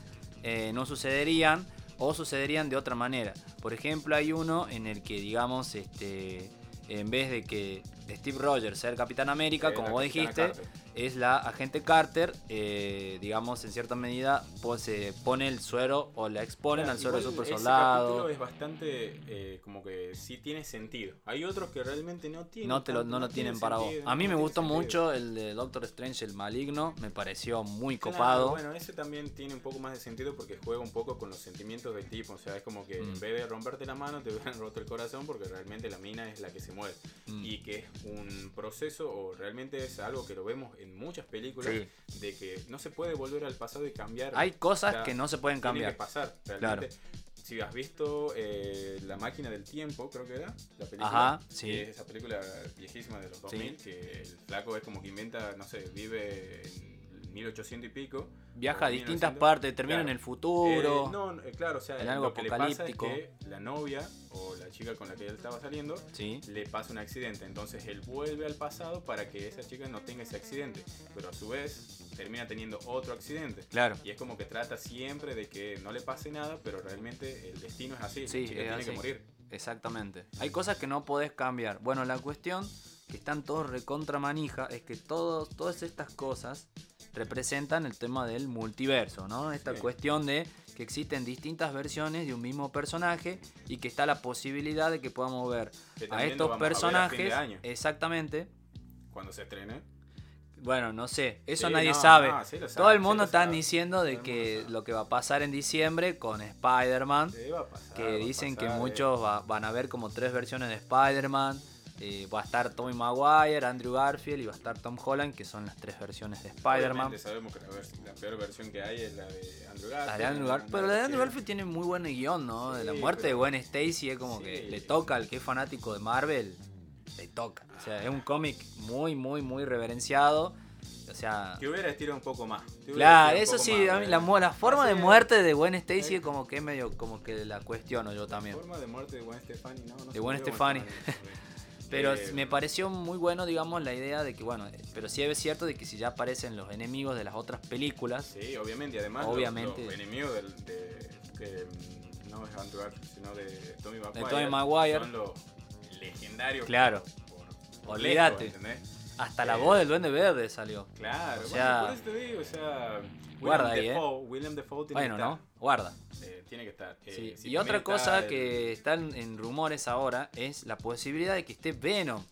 eh, no sucederían o sucederían de otra manera? Por ejemplo, hay uno en el que, digamos, este, en vez de que Steve Rogers el Capitán América, Eh, como vos Capitana dijiste, Carter. es la agente Carter, eh, digamos, en cierta medida, pues, se pone el suero o la exponen Claro, al suero de super soldado. es bastante eh, como que sí tiene sentido. Hay otros que realmente no tienen. No, te lo, no tienen tienen para vos. A mí no me gustó sentido. mucho el de Doctor Strange, el maligno. Me pareció muy Claro, copado. bueno, ese también tiene un poco más de sentido porque juega un poco con los sentimientos del tipo. O sea, es como que Mm. en vez de romperte la mano, te hubieran roto el corazón porque realmente la mina es la que se mueve. Mm. Y que es un proceso, o realmente es algo que lo vemos en muchas películas, Sí. de que no se puede volver al pasado y cambiar. Hay cosas que no se pueden Tiene que cambiar. pasar, realmente. Si has visto eh, La máquina del tiempo, creo que era, la película. Ajá, sí. que es esa película viejísima de los 2000, que el flaco es como que inventa, no sé, vive en 1800 y pico. Viaja a distintas 1900. partes, termina Claro. en el futuro. Eh, no, eh, claro, o sea, en algo lo que le pasa es apocalíptico. que la novia o la chica con la que él estaba saliendo Sí. le pasa un accidente. Entonces él vuelve al pasado para que esa chica no tenga ese accidente. Pero a su vez termina teniendo otro accidente. Claro. Y es como que trata siempre de que no le pase nada, pero realmente el destino es así. Sí, la chica es tiene así. que morir. Exactamente. Hay cosas que no podés cambiar. Bueno, la cuestión que están todos recontra manija es que todos, todas estas cosas representan el tema del multiverso, ¿no? Esta Sí. cuestión de que existen distintas versiones de un mismo personaje y que está la posibilidad de que podamos ver Que a estos a a personajes exactamente. cuando se estrene. Bueno, no sé, eso Sí, nadie no, sabe. no, sí lo Todo el mundo está diciendo de que lo que va a pasar en diciembre con Spider-Man, pasar, que dicen que eh. muchos va- van a ver como tres versiones de Spider-Man. Eh, va a estar Tobey Maguire, Andrew Garfield y va a estar Tom Holland, que son las tres versiones de Spider-Man. Sabemos que la, la peor versión que hay es la de Andrew Garfield. La de Andrew no- Gar- no pero la de la Andrew. Garfield tiene muy buen guion, ¿no? de la muerte de Gwen Stacy es como que le toca al que es fanático de Marvel, le toca. O sea, es un cómic muy, muy, muy reverenciado. O sea, Que hubiera estirado un poco más. Claro, eso sí, más, a mí eh. la, la forma de muerte de Gwen Stacy eh. es como que medio como que la cuestiono yo La también. forma de muerte de Gwen Stefani, no, no De Gwen Stefani. Pero Eh, me pareció muy bueno, digamos, la idea de que, bueno, pero sí es cierto de que si ya aparecen los enemigos de las otras películas, Sí, obviamente, y además Obviamente. los, enemigos del, de, mm, no es Andrew sino de Tommy Maguire, Tobey Maguire. son los legendarios. Claro. Olvídate. hasta la Eh, voz del Duende Verde salió. Claro, O sea, bueno, por eso te digo, o sea, guarda William ahí, ¿eh? Defoe, William Defoe tiene Bueno, ¿no? Guarda. eh, tiene que estar. Eh, Sí. si Y otra cosa el- que están en rumores ahora es la posibilidad de que esté Venom.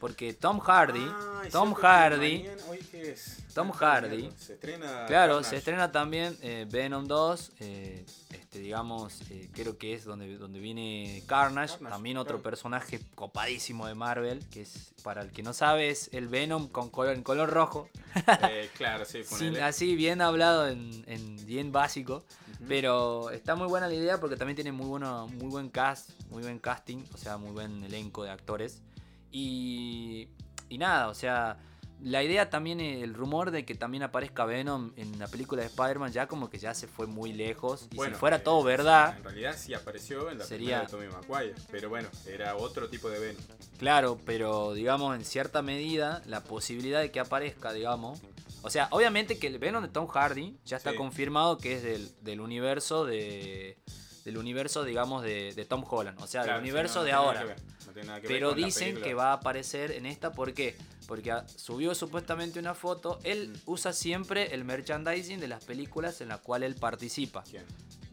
Porque Tom Hardy, Ah, Tom Hardy, mañana- hoy qué es? Tom Hardy. Se estrena. Claro, Carnage. se estrena también eh, Venom 2, eh, este, digamos, eh, creo que es donde, donde viene Carnage, Carnage, también otro claro. personaje copadísimo de Marvel, que es, para el que no sabe, es el Venom con color, en color rojo, claro, sí, sin- así bien hablado en, en bien básico, pero está muy buena la idea porque también tiene muy, bueno, muy buen cast, muy buen casting, o sea, muy buen elenco de actores, y, y nada, o sea... La idea también, eh, el rumor de que también aparezca Venom en la película de Spider-Man ya como que ya se fue muy lejos. Y Bueno, si fuera eh, todo verdad, En realidad sí apareció en la Sería- primera de Tommy Maguire, pero bueno, era otro tipo de Venom. claro, pero digamos en cierta medida la posibilidad de que aparezca, digamos. O sea, obviamente que el Venom de Tom Hardy ya está Sí. confirmado que es del, del universo de... Del universo, digamos, de, de Tom Holland. O sea, Claro, del sí, universo no, no de ahora. Que ver, no tiene nada que ver Pero con dicen que va a aparecer en esta, ¿por qué? Porque subió supuestamente una foto. Él Mm. usa siempre el merchandising de las películas en las cuales él participa. ¿Quién?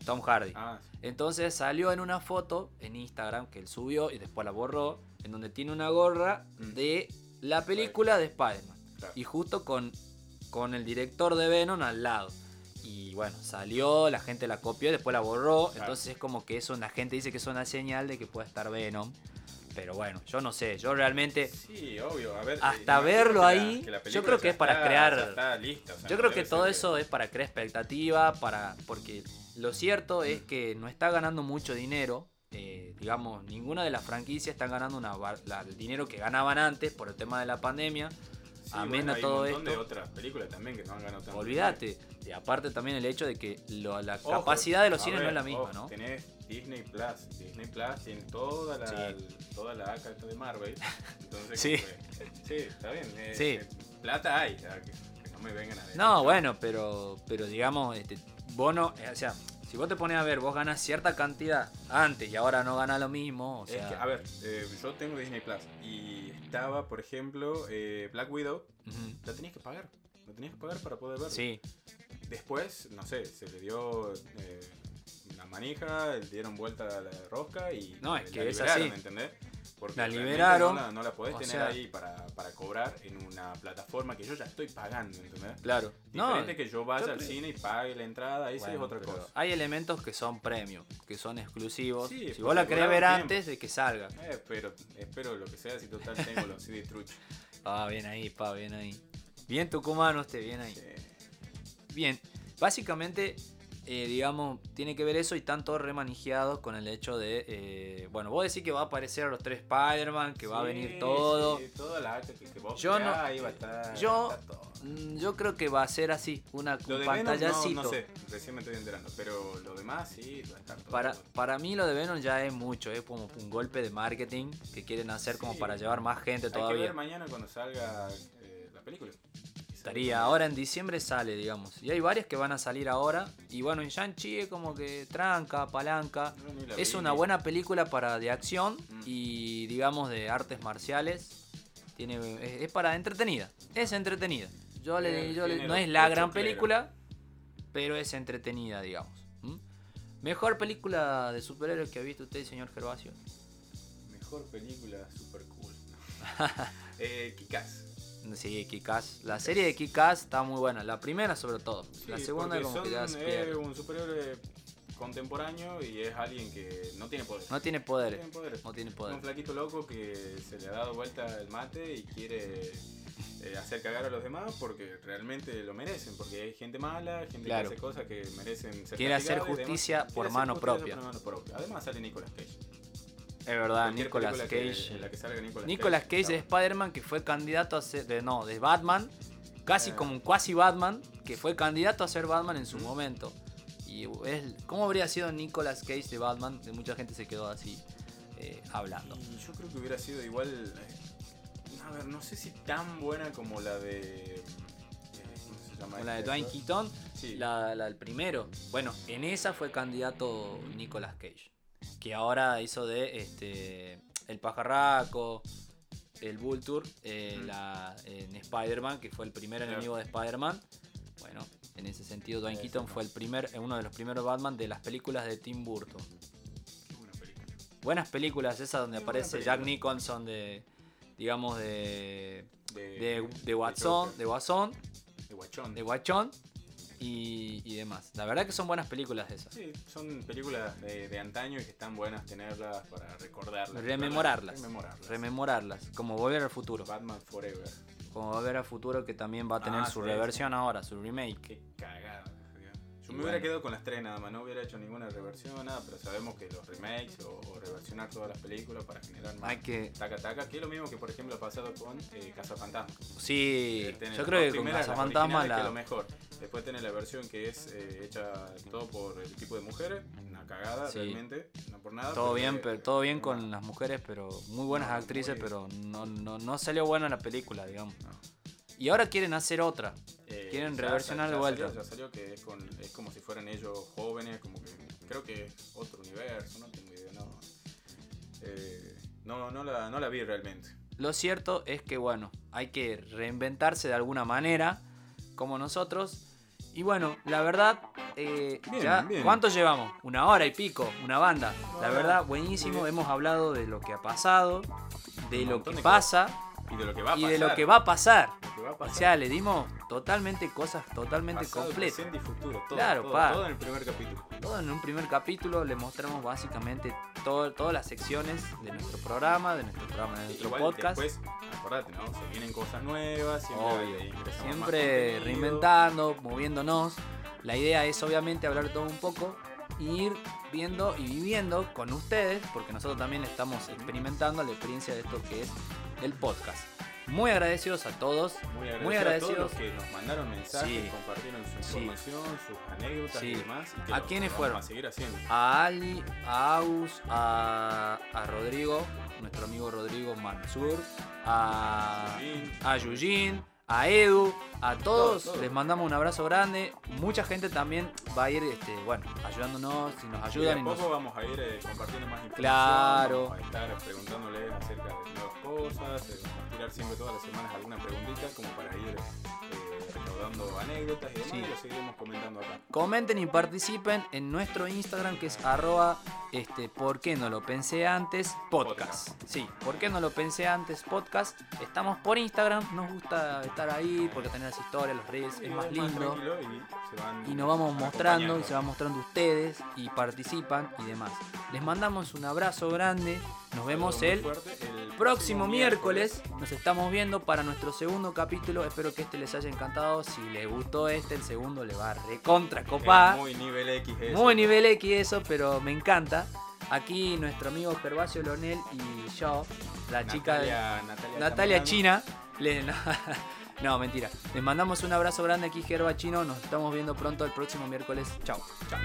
Tom Hardy. Ah, Entonces salió en una foto en Instagram que él subió y después la borró, en donde tiene una gorra Mm. de la película de Spider-Man. claro. Y justo con, con el director de Venom al lado. Y bueno, salió, la gente la copió y después la borró. Claro. Entonces es como que eso, la gente dice que es una señal de que puede estar Venom. Pero bueno, yo no sé, yo realmente... Sí, obvio. A ver, Hasta verlo que la- ahí, que la yo creo que es para está- crear- está lista, o sea, Yo no creo que todo eso es para crear expectativa, para porque lo cierto es que no está ganando mucho dinero. eh, digamos, ninguna de las franquicias está ganando una, la- el dinero que ganaban antes por el tema de la pandemia. Sí, bueno, hay todo un montón de esto. otras películas también que no han ganado tanto. Olvídate. Y aparte también el hecho de que lo- la Ojo, capacidad de los a cines no es la misma, ¿no? Tenés Disney Plus. Disney Plus tiene toda la, Sí. toda la ACA de Marvel. Entonces, Sí. sí, está bien. eh, Sí. eh, plata hay, o sea, que, que no me vengan a decir. No, bueno, pero, pero digamos, este, vos no, eh, o sea, si vos te pones a ver, vos ganas cierta cantidad antes y ahora no ganas lo mismo, o sea, Es que, a ver, eh, yo tengo Disney Plus y estaba, por ejemplo, eh, Black Widow Ujú. la tenías que pagar. La tenías que pagar para poder verla. Sí, Después, no sé, se le dio eh, manija, dieron vuelta a la rosca y No, es la que es liberaron, así. ¿me entendés? Porque La liberaron, No la, no la podés tener sea- ahí para, para cobrar en una plataforma que yo ya estoy pagando, ¿entendés? claro. No, Diferente que yo vaya yo al cine y pague la entrada, ahí sí es Bueno, otra cosa. Hay elementos que son premium, que son exclusivos. Sí, si vos la querés ver antes de que salga. Eh, pero espero lo que sea, si total tengo los CD truchos. Ah, bien ahí, pa, bien ahí. Bien tucumano este, bien ahí. Bien, básicamente, eh, digamos, tiene que ver eso y están todos remanijeados con el hecho de, eh, bueno, vos decís que va a aparecer los tres Spider-Man, que va a venir todo. sí, toda la arte que, que vos Yo creás, no- ahí va a estar. yo- va a estar todo. Mm, Yo creo que va a ser así, una Lo Venom no, pantallacito. no sé, recién me estoy enterando, pero lo demás sí, va a estar todo. Para, para mí lo de Venom ya es mucho, es como un golpe de marketing que quieren hacer como para llevar más gente Hay que todavía. ver mañana cuando salga eh, la película. Estaría, ahora en diciembre sale, digamos. Y hay varias que van a salir ahora. Y bueno, en Shang-Chi es como que tranca, palanca. No, Es vi, una buena película para de acción Mm. y digamos de artes marciales. Tiene, es, es para entretenida. Es entretenida. Yo le, Eh, yo le- no es la gran película, pero es entretenida, digamos. ¿Mm? Mejor película de superhéroes que ha visto usted, señor Gervasio. Mejor película, super cool. eh, Kikaz. Sí, Kick-Ass. La serie de Kick-Ass está muy buena. La primera sobre todo. la segunda como que ya son, es pierde. un superhéroe contemporáneo y es alguien que no tiene poder. No tiene No poderes. tiene poderes. No tiene poder. un flaquito loco que se le ha dado vuelta el mate y quiere eh, hacer cagar a los demás porque realmente lo merecen. Porque hay gente mala, gente Claro. que hace cosas que merecen ser Quiere hacer justicia Quiere por hacer mano justicia propia. por mano propia. Además sale Nicolas Cage. Es verdad, Nicolas que- Cage. en la que salga Nicolas, Nicolas Cage de Spider-Man que fue candidato a ser. De, no, de Batman. Casi Eh. como un quasi Batman. Que fue candidato a ser Batman en su Mm. momento. Y es, ¿cómo habría sido Nicolas Cage de Batman? De mucha gente se quedó así eh, hablando. Y yo creo que hubiera sido igual. eh, a ver, no sé si tan buena como la de. ¿Cómo se llama? Con la de Dwayne? Keaton, Sí. la, la del primero. Bueno, en esa fue candidato Nicolas Cage. Que ahora hizo de este El Pajarraco, el Vulture, eh, Mm. la, en Spider-Man, que fue el primer Claro. enemigo de Spider-Man. Bueno, en ese sentido, Dwayne Keaton no. fue el primer, eh, uno de los primeros Batman de las películas de Tim Burton. Qué buena película. Buenas películas esas donde aparece. Jack Nicholson de, digamos, de, De, de, de Watson, de Guasón, de Guachón. de Guachón y, y demás. La verdad que son buenas películas esas. Sí, son películas de, de antaño y que están buenas tenerlas para recordarlas. Rememorarlas. Rememorarlas. Rememorarlas, como Volver al Futuro. Batman Forever. Como Volver al Futuro que también va a tener Ah, su sí, reversión ahora, su remake. Qué cagada. Me hubiera quedado con las tres nada más, no hubiera hecho ninguna reversión, nada, pero sabemos que los remakes o, o reversionar todas las películas para generar más Hay que... taca taca, que es lo mismo que por ejemplo ha pasado con eh, Casa Fantasma. Sí, Tiene yo creo que con las Fantasma que la... lo mejor. Después tiene la versión que es eh, hecha todo por el tipo de mujeres, una cagada Sí. realmente, no por nada. Todo bien, eh, pero todo bien eh, con las mujeres, pero muy buenas No, actrices, muy- pero no, no, no salió buena la película, digamos. no. Y ahora quieren hacer otra. Eh, Quieren ya reversionar de vuelta. Salió, ya salió que es, con, es como si fueran ellos jóvenes, como que creo que es otro universo, no tengo idea, no. Eh, no, no, la, no la vi realmente. Lo cierto es que, bueno, hay que reinventarse de alguna manera, como nosotros. Y bueno, la verdad, eh, Bien, ya, bien. ¿cuánto llevamos? Una hora y pico, una banda. La verdad, buenísimo. Hemos hablado de lo que ha pasado, de Un lo que de pasa Y de lo que va a y pasar. de lo que va a pasar. lo que va a O sea, le dimos totalmente cosas totalmente Pasado, completas. presente y futuro, todo, Claro, todo, pa. todo en el primer capítulo. Todo en un primer capítulo le mostramos básicamente todo- todas las secciones de nuestro programa, de nuestro programa, de nuestro Igual podcast. después, acordate, ¿no? Se vienen cosas nuevas, siempre, Obvio. ingresamos más Siempre reinventando, moviéndonos. La idea es obviamente hablar todo un poco y ir viendo y viviendo con ustedes, porque nosotros también estamos experimentando la experiencia de esto que es el podcast. Muy agradecidos a todos. Muy agradecidos, Muy a todos los que nos mandaron mensajes, Sí. compartieron su Sí. información, sus anécdotas Sí. y demás. y que ¿A lo- quiénes lo fueron? A seguir haciendo. A Ali, a Agus, a, a Rodrigo, nuestro amigo Rodrigo Mansur, a, a Yujin, a Edu, a todos, Todos, todos. les mandamos un abrazo grande. Mucha gente también va a ir, este, bueno, ayudándonos, si nos Y de ayudan a y nos... poco vamos a ir eh, compartiendo más información. Claro. Vamos a estar preguntándoles acerca de nuevas cosas, eh, vamos a tirar siempre todas las semanas alguna preguntita como para ir eh, recaudando anécdotas y demás Sí. y lo seguiremos comentando acá. Comenten y participen en nuestro Instagram que es arroba este, ¿por qué no lo pensé antes? Podcast. Sí, ¿por qué no lo pensé antes? Podcast. Estamos por Instagram, nos gusta estar ahí porque tener las historias, los reels, es más lindo. y, se van Y nos vamos mostrando y se van mostrando ustedes y participan y demás. Les mandamos un abrazo grande. Nos vemos fuerte. El próximo miércoles. Nos estamos viendo para nuestro segundo capítulo. Espero que este les haya encantado. Si les gustó este, el segundo le va a recontra copa. Muy nivel X eso. Muy nivel X eso, pero me encanta. Aquí nuestro amigo Gervasio Lonel y yo, la chica de Natalia. China. le- no, no, mentira. Les mandamos un abrazo grande aquí, Gerva Chino. Nos estamos viendo pronto el próximo miércoles. Chao. Chao.